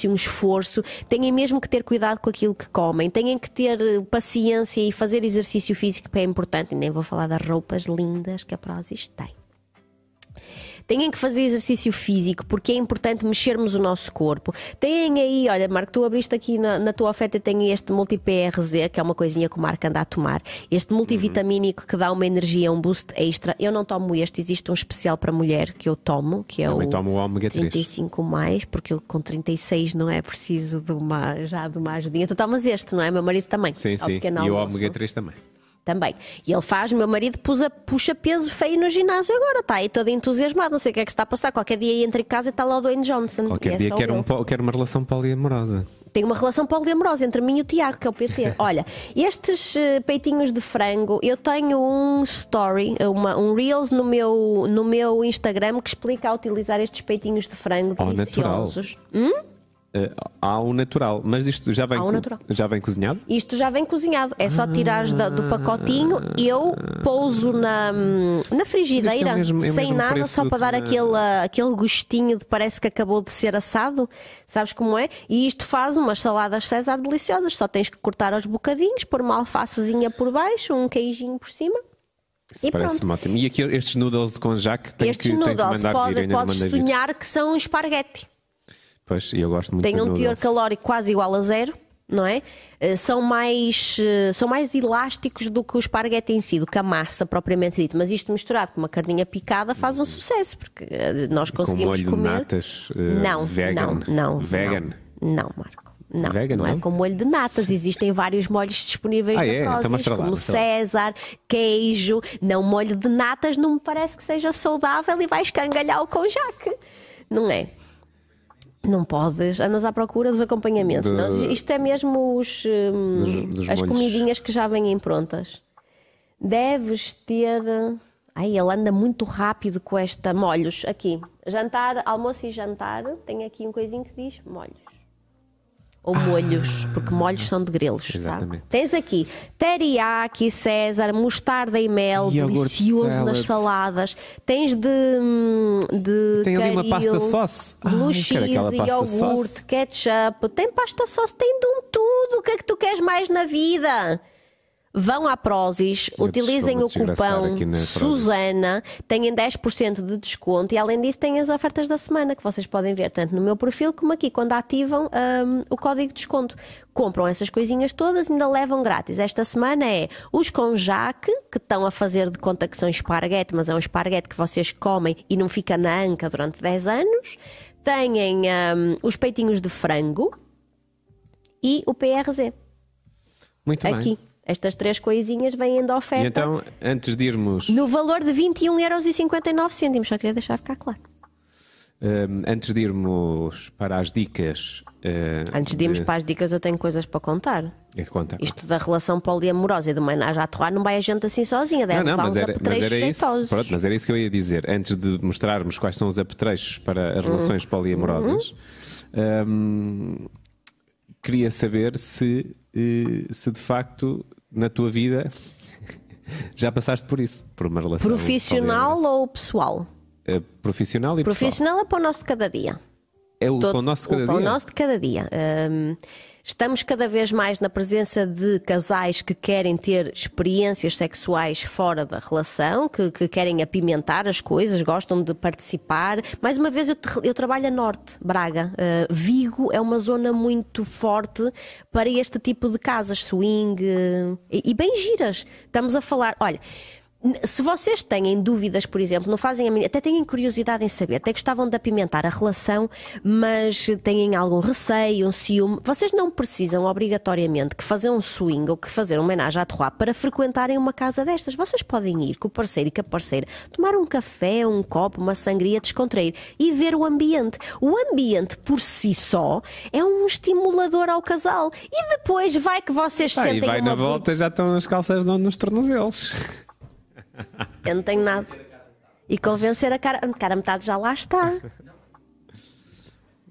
um esforço, têm mesmo que ter cuidado com aquilo que comem, têm que ter eh, paciência e fazer exercício físico, que é importante. E nem vou falar das roupas lindas que a Prozis tem. Têm que fazer exercício físico porque é importante mexermos o nosso corpo. Têm aí, olha, Marco, tu abriste aqui na, na tua oferta, tem este multi-PRZ, que é uma coisinha que o Marco anda a tomar. Este multivitamínico que dá uma energia, um boost extra. Eu não tomo este, existe um especial para mulher que eu tomo, que é Também o tomo o ômega 3. 35 mais, porque eu com 36 não é preciso de uma, já de uma ajudinha. Tu tomas este, não é? Meu marido também. Sim, sim. E o ômega 3 também. Também. E ele faz, meu marido puxa, puxa peso feio no ginásio agora, está aí todo entusiasmado, não sei o que é que está a passar. Qualquer dia entra em casa e está lá o Dwayne Johnson. Qualquer é dia eu. um, quero uma relação poliamorosa. Tem uma relação poliamorosa entre mim e o Tiago, que é o PT. *laughs* Olha, estes eh, peitinhos de frango, eu tenho um story, uma- um Reels no meu, no meu Instagram que explica a utilizar estes peitinhos de frango Ao natural. Hum? Uh, ao natural, mas isto já vem, já vem cozinhado? Isto já vem cozinhado, é só tirares da- do pacotinho. Eu pouso na, na frigideira, é mesmo- é sem nada, só para dar que aquele, aquele gostinho de parece que acabou de ser assado. Sabes como é? E isto faz umas saladas César deliciosas. Só tens que cortar aos bocadinhos, pôr uma alfacezinha por baixo, um queijinho por cima. Isso E parece-me pronto. ótimo. E aqui estes noodles com jaque tem Estes que, tem que mandar vir, pode, não podes vir. sonhar que são esparguete. Pois, e eu gosto muito Tem um teor noodles. calórico quase igual a zero, não é? Eh, São mais, eh, são mais elásticos do que o esparguete em si, do que a massa propriamente dita. Mas isto misturado com uma carninha picada faz um sucesso, porque eh, nós Com conseguimos molho comer. de natas uh, não, vegan. não, não. Vegan. Não, não, Marco. Não, Vegan, não é não? com molho de natas. Existem vários molhos disponíveis Ah, na é? Então Prozis, lá, como. César, queijo. Não, molho de natas não me parece que seja saudável e vai escangalhar o conjaque. Não é? Não podes, andas à procura dos acompanhamentos. De- Não, isto é mesmo os, hum, Dos- dos as molhos. comidinhas que já vêm prontas. Deves ter. Ai, ele anda muito rápido com esta. Molhos, aqui. Jantar, almoço e jantar. Tem aqui um coisinho que diz molhos. Ou molhos, porque molhos são de grelos. Tá? Exatamente. Tens aqui teriyaki, César, mostarda e mel, Iogurte delicioso nas salad. saladas. Tens de. hum, de Tem ali uma caril, pasta sauce. Blue Ai, cheese, iogurte, sauce. ketchup. Tem pasta sauce, tem de um tudo. O que é que tu queres mais na vida? Vão à Prozis, Eu utilizem o cupom aqui. Susana, têm 10% de desconto e além disso têm as ofertas da semana que vocês podem ver tanto no meu perfil como aqui quando ativam hum, o código de desconto. Compram essas coisinhas todas e ainda levam grátis. Esta semana é os com jaque, que estão a fazer de conta que são esparguete, mas é um esparguete que vocês comem e não fica na anca durante 10 anos. Têm hum, os peitinhos de frango e o PRZ. Muito bem. Aqui. Estas três coisinhas vêm de oferta. E então, antes de irmos, No valor de 21,59€. Só queria deixar ficar claro. hum, antes de irmos para as dicas. uh, Antes de irmos para as dicas, eu tenho coisas para contar. É de conta. Isto da relação poliamorosa e do menage à trois não vai a gente assim sozinha, deve Não, não, mas era, mas apetrechos era isso. Pronto, mas era isso que eu ia dizer. Antes de mostrarmos quais são os apetrechos para as relações Uhum. poliamorosas, hum, queria saber se, eh, se de facto na tua vida *laughs* já passaste por isso, por uma relação Profissional ou pessoal? Eh, profissional e pessoal. Profissional é para o nosso de cada dia. É o Todo- pão nosso de cada o dia. nosso de cada dia. Hum, estamos cada vez mais na presença de casais que querem ter experiências sexuais fora da relação, que, que querem apimentar as coisas, gostam de participar. Mais uma vez, eu, eu trabalho a norte, Braga. Uh, Vigo é uma zona muito forte para este tipo de casas, swing uh, e, e bem giras. Estamos a falar, olha. Se vocês têm dúvidas, por exemplo, não fazem a até têm curiosidade em saber, até gostavam de apimentar a relação, mas têm algum receio, um ciúme, vocês não precisam obrigatoriamente que fazer um swing ou que fazer um homenagem à trois para frequentarem uma casa destas. Vocês podem ir com o parceiro e com a parceira, tomar um café, um copo, uma sangria, descontrair e ver o ambiente. O ambiente por si só é um estimulador ao casal e depois vai que vocês Ah, e sentem vai uma na volta já estão as calças de onde nos tornozelos. Eu não tenho nada. E convencer a cara. A cara metade já lá está.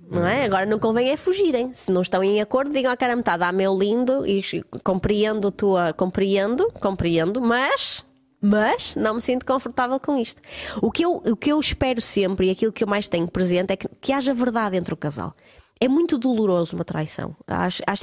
Não é? Agora não convém é fugirem. Se não estão em acordo, digam à cara metade, ah, meu lindo, e compreendo tua. Compreendo, compreendo, mas. Mas não me sinto confortável com isto. O que, eu, o que eu espero sempre e aquilo que eu mais tenho presente é que, que haja verdade entre o casal. É muito doloroso uma traição.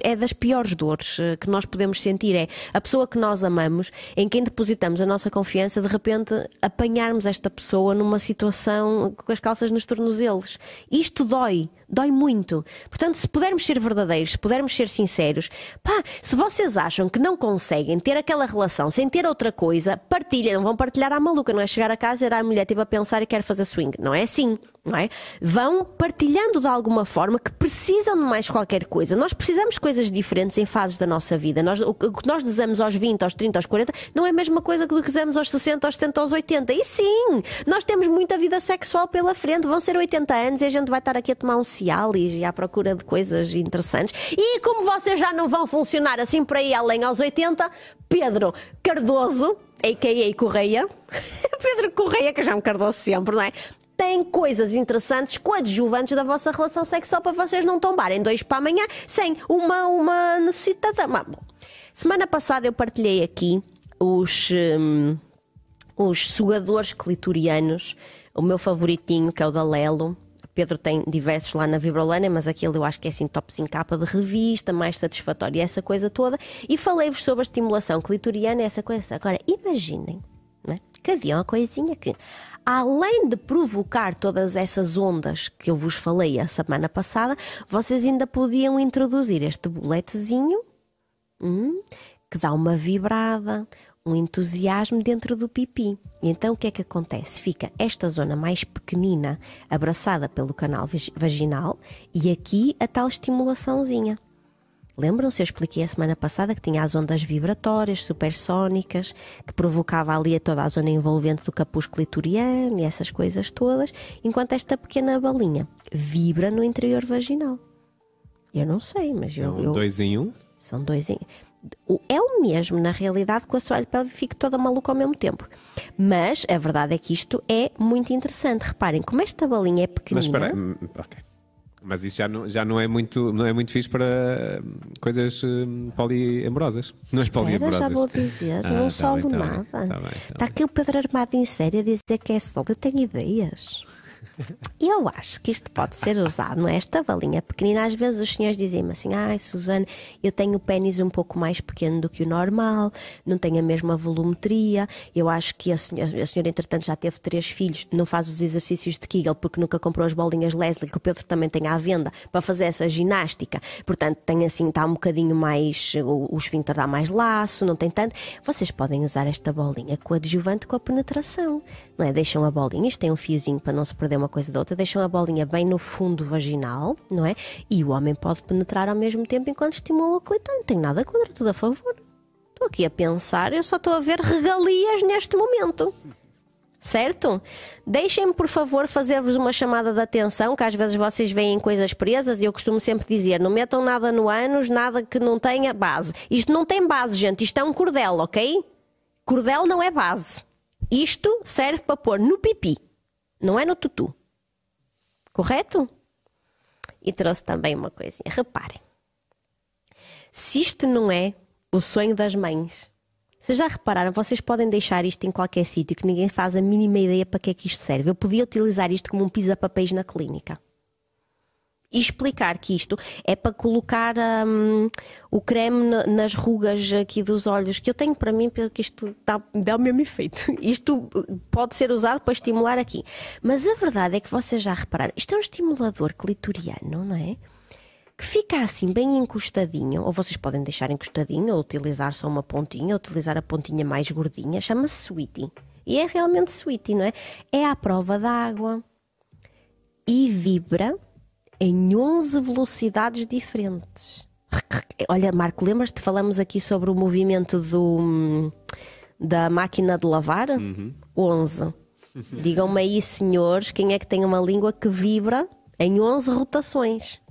É das piores dores eh, que nós podemos sentir. É a pessoa que nós amamos, em quem depositamos a nossa confiança, de repente apanharmos esta pessoa numa situação com as calças nos tornozelos. Isto dói, dói muito. Portanto, se pudermos ser verdadeiros, se pudermos ser sinceros, pá, se vocês acham que não conseguem ter aquela relação sem ter outra coisa, partilhem, não vão partilhar à maluca, não é chegar a casa e a mulher estive a pensar e quero fazer swing. Não é assim. Não é? Vão partilhando de alguma forma que precisam de mais qualquer coisa. Nós precisamos de coisas diferentes em fases da nossa vida. Nós, o que nós desejamos aos 20, aos 30, aos 40 não é a mesma coisa que o que desejamos aos 60, aos 70, aos 80. E sim, nós temos muita vida sexual pela frente. Vão ser 80 anos e a gente vai estar aqui a tomar um Cialis e à procura de coisas interessantes. E como vocês já não vão funcionar assim por aí além aos 80, Pedro Cardoso, a.k.a. Correia, *laughs* Pedro Correia, que já me Cardoso sempre, não é? Têm coisas interessantes coadjuvantes da vossa relação sexual para vocês não tombarem dois para amanhã sem uma, uma necessidade. Bom, semana passada eu partilhei aqui os, hum, os sugadores clitorianos, o meu favoritinho, que é o da Lelo. Pedro tem diversos lá na Vibrolândia, mas aquele eu acho que é assim top 5 capa de revista, mais satisfatório, essa coisa toda. E falei-vos sobre a estimulação clitoriana, essa coisa. Agora, imaginem né, que havia uma coisinha que, além de provocar todas essas ondas que eu vos falei a semana passada, vocês ainda podiam introduzir este boletezinho hum, que dá uma vibrada, um entusiasmo dentro do pipi. E então o que é que acontece? Fica esta zona mais pequenina abraçada pelo canal vaginal e aqui a tal estimulaçãozinha. Lembram-se? Eu expliquei a semana passada que tinha as ondas vibratórias, supersónicas, que provocava ali a toda a zona envolvente do capuz clitoriano e essas coisas todas, enquanto esta pequena balinha vibra no interior vaginal. Eu não sei, mas São eu, eu. dois em um? São dois em é o mesmo, na realidade, com a sua pele fica toda maluca ao mesmo tempo. Mas a verdade é que isto é muito interessante. Reparem, como esta balinha é pequenina. Mas espera aí, ok. Mas isso já não, já não é muito não é muito fixe para hum, coisas hum, poliamorosas. Não é poliamorosas. já vou dizer, Ah, não tá bem, tá nada. tá bem, tá Está bem. aqui o Pedro Armado em série a dizer que é solo. Eu tenho ideias. Eu acho que isto pode ser usado, não é? Esta balinha pequenina, às vezes os senhores dizem-me assim: ai, Suzane, eu tenho o pênis um pouco mais pequeno do que o normal, não tenho a mesma volumetria. Eu acho que a senhora, a senhora entretanto, já teve três filhos, não faz os exercícios de Kegel porque nunca comprou as bolinhas Leslie, que o Pedro também tem à venda, para fazer essa ginástica. Portanto, tem assim, está um bocadinho mais. O, o esfíncter dá mais laço, não tem tanto. Vocês podem usar esta bolinha coadjuvante com a penetração, não é? Deixam a bolinha, isto tem um fiozinho para não se perder uma coisa da outra, deixam a bolinha bem no fundo vaginal, não é? E o homem pode penetrar ao mesmo tempo enquanto estimula o clitóris. Não tenho nada contra, tudo a favor. Estou aqui a pensar, eu só estou a ver regalias neste momento. Certo? Deixem-me, por favor, fazer-vos uma chamada de atenção, que às vezes vocês veem coisas presas e eu costumo sempre dizer: não metam nada no ânus, nada que não tenha base. Isto não tem base, gente, isto é um cordel, ok? Cordel não é base. Isto serve para pôr no pipi, não é no tutu. Correto? E trouxe também uma coisinha. Reparem. Se isto não é o sonho das mães, vocês já repararam, vocês podem deixar isto em qualquer sítio que ninguém faz a mínima ideia para que é que isto serve. Eu podia utilizar isto como um pisa-papéis na clínica. E explicar que isto é para colocar hum, o creme na- nas rugas aqui dos olhos, que eu tenho para mim, porque isto dá, dá o mesmo efeito. *laughs* Isto uh, pode ser usado para estimular aqui. Mas a verdade é que vocês já repararam, isto é um estimulador clitoriano, não é? que fica assim bem encostadinho, ou vocês podem deixar encostadinho, ou utilizar só uma pontinha, ou utilizar a pontinha mais gordinha, chama-se Sweetie. E é realmente Sweetie, não é? É à prova d'água e vibra em 11 velocidades diferentes. Olha, Marco, lembras-te? Falamos aqui sobre o movimento do, da máquina de lavar? 11. Digam-me aí, senhores, quem é que tem uma língua que vibra em 11 rotações?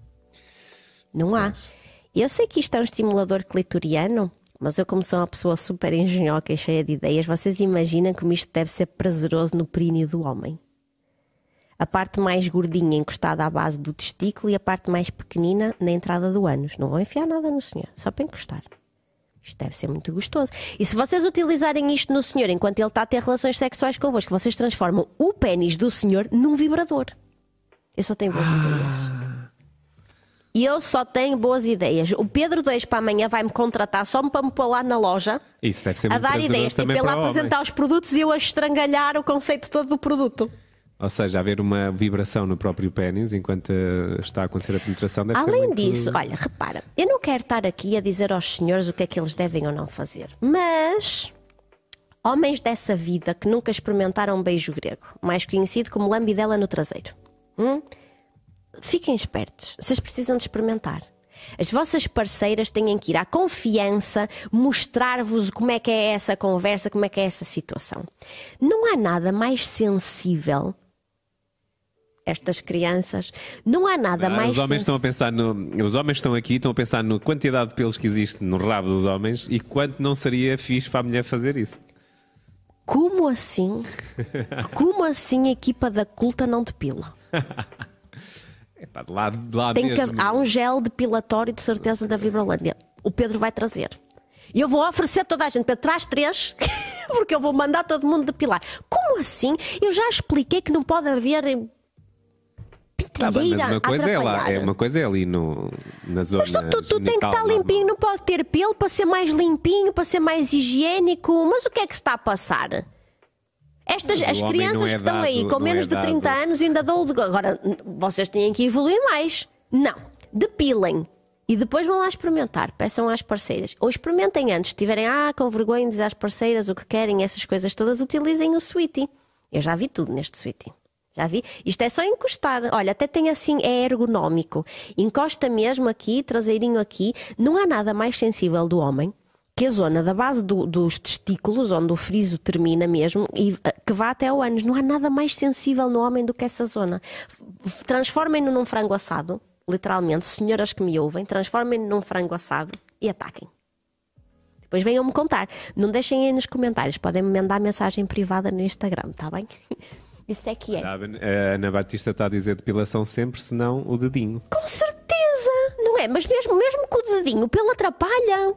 Não há. Eu sei que isto é um estimulador clitoriano, mas eu, como sou uma pessoa super engenhoca e cheia de ideias, vocês imaginam como isto deve ser prazeroso no períneo do homem? A parte mais gordinha encostada à base do testículo e a parte mais pequenina na entrada do ânus. Não vão enfiar nada no senhor, só para encostar. Isto deve ser muito gostoso. E se vocês utilizarem isto no senhor enquanto ele está a ter relações sexuais convosco, vocês transformam o pênis do senhor num vibrador. Eu só tenho boas ideias. E eu só tenho boas ideias. O Pedro 2 para amanhã vai-me contratar só para me pôr lá na loja Isso deve ser a dar ideias. Tipo, ele a apresentar os produtos e eu a estrangalhar o conceito todo do produto. Ou seja, haver uma vibração no próprio pênis enquanto eh, está a acontecer a penetração deve ser Além muito... disso, olha, repara, eu não quero estar aqui a dizer aos senhores o que é que eles devem ou não fazer, mas homens dessa vida que nunca experimentaram um beijo grego, mais conhecido como lambidela no traseiro, hum? fiquem espertos, vocês precisam de experimentar. As vossas parceiras têm que ir à confiança, mostrar-vos como é que é essa conversa, como é que é essa situação. Não há nada mais sensível. Estas crianças, não há nada Ah, mais os homens estão a pensar no. Os homens estão aqui, estão a pensar na quantidade de pelos que existe no rabo dos homens e quanto não seria fixe para a mulher fazer isso. Como assim? *laughs* Como assim a equipa da culta não depila? *laughs* Epá, de lá, de lá Tem que, mesmo. há um gel depilatório de certeza da Vibrolândia. O Pedro vai trazer. E eu vou oferecer toda a gente. Pedro, traz três, *laughs* porque eu vou mandar todo mundo depilar. Como assim? Eu já expliquei que não pode haver Tá bem, mas uma coisa é lá, é uma coisa é ali no, na zona Mas tu, tu, tu tem que estar normal. limpinho, não pode ter pelo para ser mais limpinho, para ser mais higiênico. Mas o que é que se está a passar? Estas, Mas as crianças é que estão aí com não menos é de 30 dado. anos ainda de... Agora, vocês têm que evoluir mais. Não, depilem. E depois vão lá experimentar. Peçam às parceiras. Ou experimentem antes. Se tiverem ah, com vergonha de dizer às parceiras o que querem, essas coisas todas, utilizem o Sweetie. Eu já vi tudo neste Sweetie. Já vi? Isto é só encostar. Olha, até tem assim, é ergonómico. Encosta mesmo aqui, traseirinho aqui. Não há nada mais sensível do homem que a zona da base do- dos testículos, onde o friso termina mesmo, e eh, que vá até ao ânus. Não há nada mais sensível no homem do que essa zona. Transformem-no num frango assado, literalmente, senhoras que me ouvem, transformem-no num frango assado e ataquem. Depois venham-me contar. Não deixem aí nos comentários. Podem me mandar mensagem privada no Instagram, tá bem? *laughs* Isso é que é. A Ana Batista está a dizer depilação sempre, senão o dedinho. Com certeza, não é? Mas mesmo, mesmo com o dedinho, o pelo atrapalha.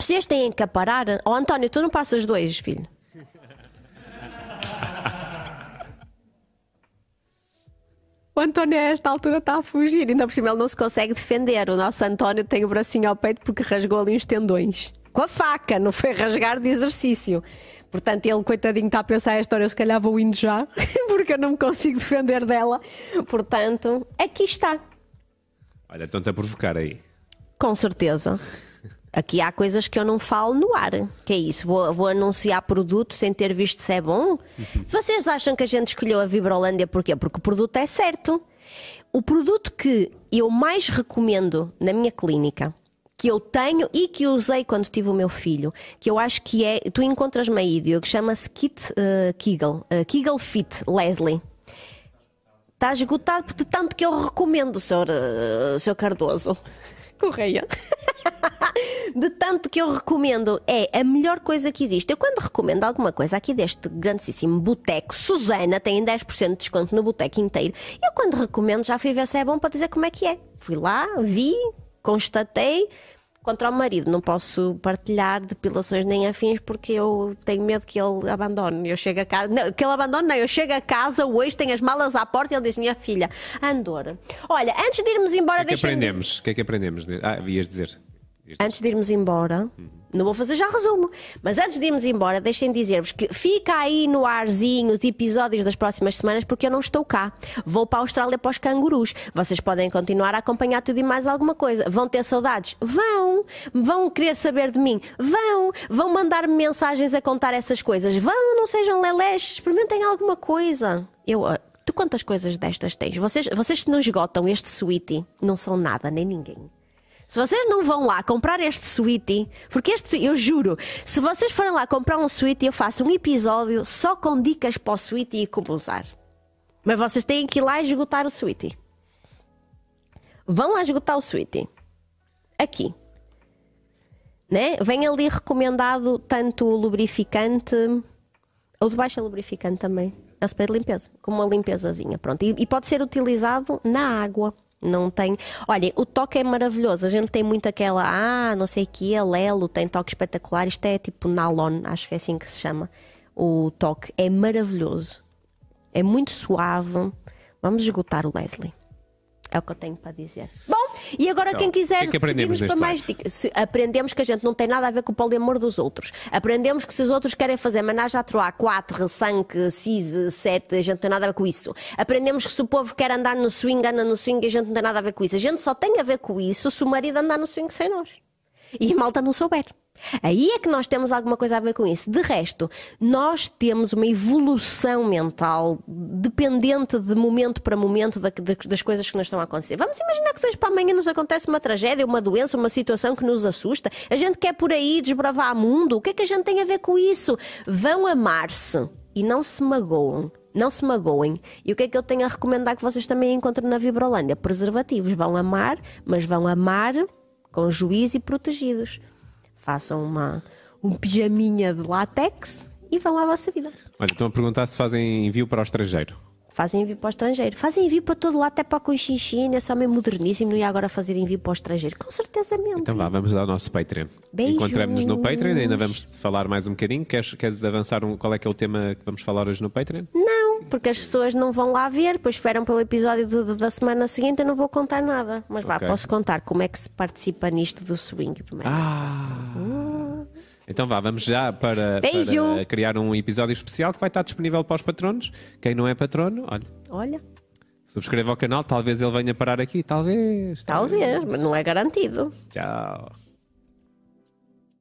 Vocês têm que parar. Oh, António, tu não passas dois, filho. *laughs* O António a esta altura está a fugir, ainda por cima ele não se consegue defender. O nosso António tem o bracinho ao peito porque rasgou ali uns tendões. Com a faca, não foi rasgar de exercício. Portanto, ele, coitadinho, está a pensar esta hora, eu se calhar vou indo já, *laughs* porque eu não me consigo defender dela. Portanto, aqui está. Olha, estão-te a provocar aí. Com certeza. Aqui há coisas que eu não falo no ar. Que é isso? Vou, vou anunciar produto sem ter visto se é bom? Se *laughs* vocês acham que a gente escolheu a Vibrolândia porquê? Porque o produto é certo. O produto que eu mais recomendo na minha clínica, que eu tenho e que usei quando tive o meu filho, que eu acho que é. Tu encontras-me aí, Diogo, chama-se Kit eh, Kegel. eh, Kegel Fit Leslie. Está esgotado de tanto que eu recomendo, Sr. eh, Sr. Cardoso. *laughs* Correia. *laughs* de tanto que eu recomendo, é a melhor coisa que existe. Eu quando recomendo alguma coisa aqui deste grandíssimo boteco, Susana tem 10% de desconto no boteco inteiro. Eu quando recomendo já fui ver se é bom para dizer como é que é. Fui lá, vi, constatei. Contra o marido, não posso partilhar depilações nem afins porque eu tenho medo que ele abandone. Eu chego a casa, não, que ele abandone, não, eu chego a casa hoje, tenho as malas à porta e ele diz: Minha filha, Andor, olha, antes de irmos embora, O que é que deixa-me aprendemos? O que é que aprendemos? Ah, ias dizer. Antes de irmos embora, não vou fazer já resumo, mas antes de irmos embora, deixem dizer-vos que fica aí no arzinho os episódios das próximas semanas porque eu não estou cá. Vou para a Austrália para os cangurus. Vocês podem continuar a acompanhar tudo e mais alguma coisa. Vão ter saudades? Vão! Vão querer saber de mim? Vão! Vão mandar-me mensagens a contar essas coisas? Vão! Não sejam lelés, experimentem alguma coisa. Eu. Tu quantas coisas destas tens? Vocês, vocês se não esgotam este sweetie, não são nada, nem ninguém. Se vocês não vão lá comprar este sweetie, porque este, eu juro, se vocês forem lá comprar um sweetie, eu faço um episódio só com dicas para o sweetie e como usar. Mas vocês têm que ir lá esgotar o sweetie. Vão lá esgotar o sweetie. Aqui. Né? Vem ali recomendado tanto o lubrificante, ou de baixa lubrificante também, é o spray de limpeza, como uma limpezazinha, pronto. E, e pode ser utilizado na água. Não tem. Olhem, o toque é maravilhoso. A gente tem muito aquela, ah, não sei o que, a Lelo tem toque espetacular. Isto é tipo nylon, acho que é assim que se chama. O toque é maravilhoso. É muito suave. Vamos esgotar o Leslie. É o que eu tenho para dizer. Bom, e agora Então, quem quiser que é que aprendemos para mais dicas. Aprendemos que a gente não tem nada a ver com o poliamor dos outros. Aprendemos que se os outros querem fazer managem à troar 4, 5, 6, 7, a gente não tem nada a ver com isso. Aprendemos que se o povo quer andar no swing, anda no swing e a gente não tem nada a ver com isso. A gente só tem a ver com isso se o marido andar no swing sem nós. E a malta não souber. Aí é que nós temos alguma coisa a ver com isso. De resto, nós temos uma evolução mental dependente de momento para momento da- da- das coisas que nos estão a acontecer. Vamos imaginar que hoje para amanhã nos acontece uma tragédia, uma doença, uma situação que nos assusta. A gente quer por aí desbravar mundo. O que é que a gente tem a ver com isso? Vão amar-se e não se magoam. Não se magoem. E o que é que eu tenho a recomendar que vocês também encontrem na Vibrolândia? Preservativos. Vão amar, mas vão amar com juízo e protegidos. Façam uma, um pijaminha de látex e vão à vossa vida. Olha, estão a perguntar se fazem envio para o estrangeiro. Fazem envio para o estrangeiro. Fazem envio para todo lado, até para o Coixinchina, é só meio moderníssimo, não ia agora fazer envio para o estrangeiro. Com certeza mesmo. Então vá, vamos ao nosso Patreon. Beijos. Encontramos-nos no Patreon, ainda vamos falar mais um bocadinho. Queres, queres avançar um, qual é que é o tema que vamos falar hoje no Patreon? Não, porque as pessoas não vão lá ver, depois esperam pelo episódio do- do- da semana seguinte, eu não vou contar nada. Mas vá, Ok. posso contar como é que se participa nisto do swing do meio. Ah! Então vá, vamos já para, para criar um episódio especial que vai estar disponível para os patronos. Quem não é patrono, olha, Olha, subscreva ao canal, talvez ele venha parar aqui, talvez. talvez, mas não é garantido. Tchau.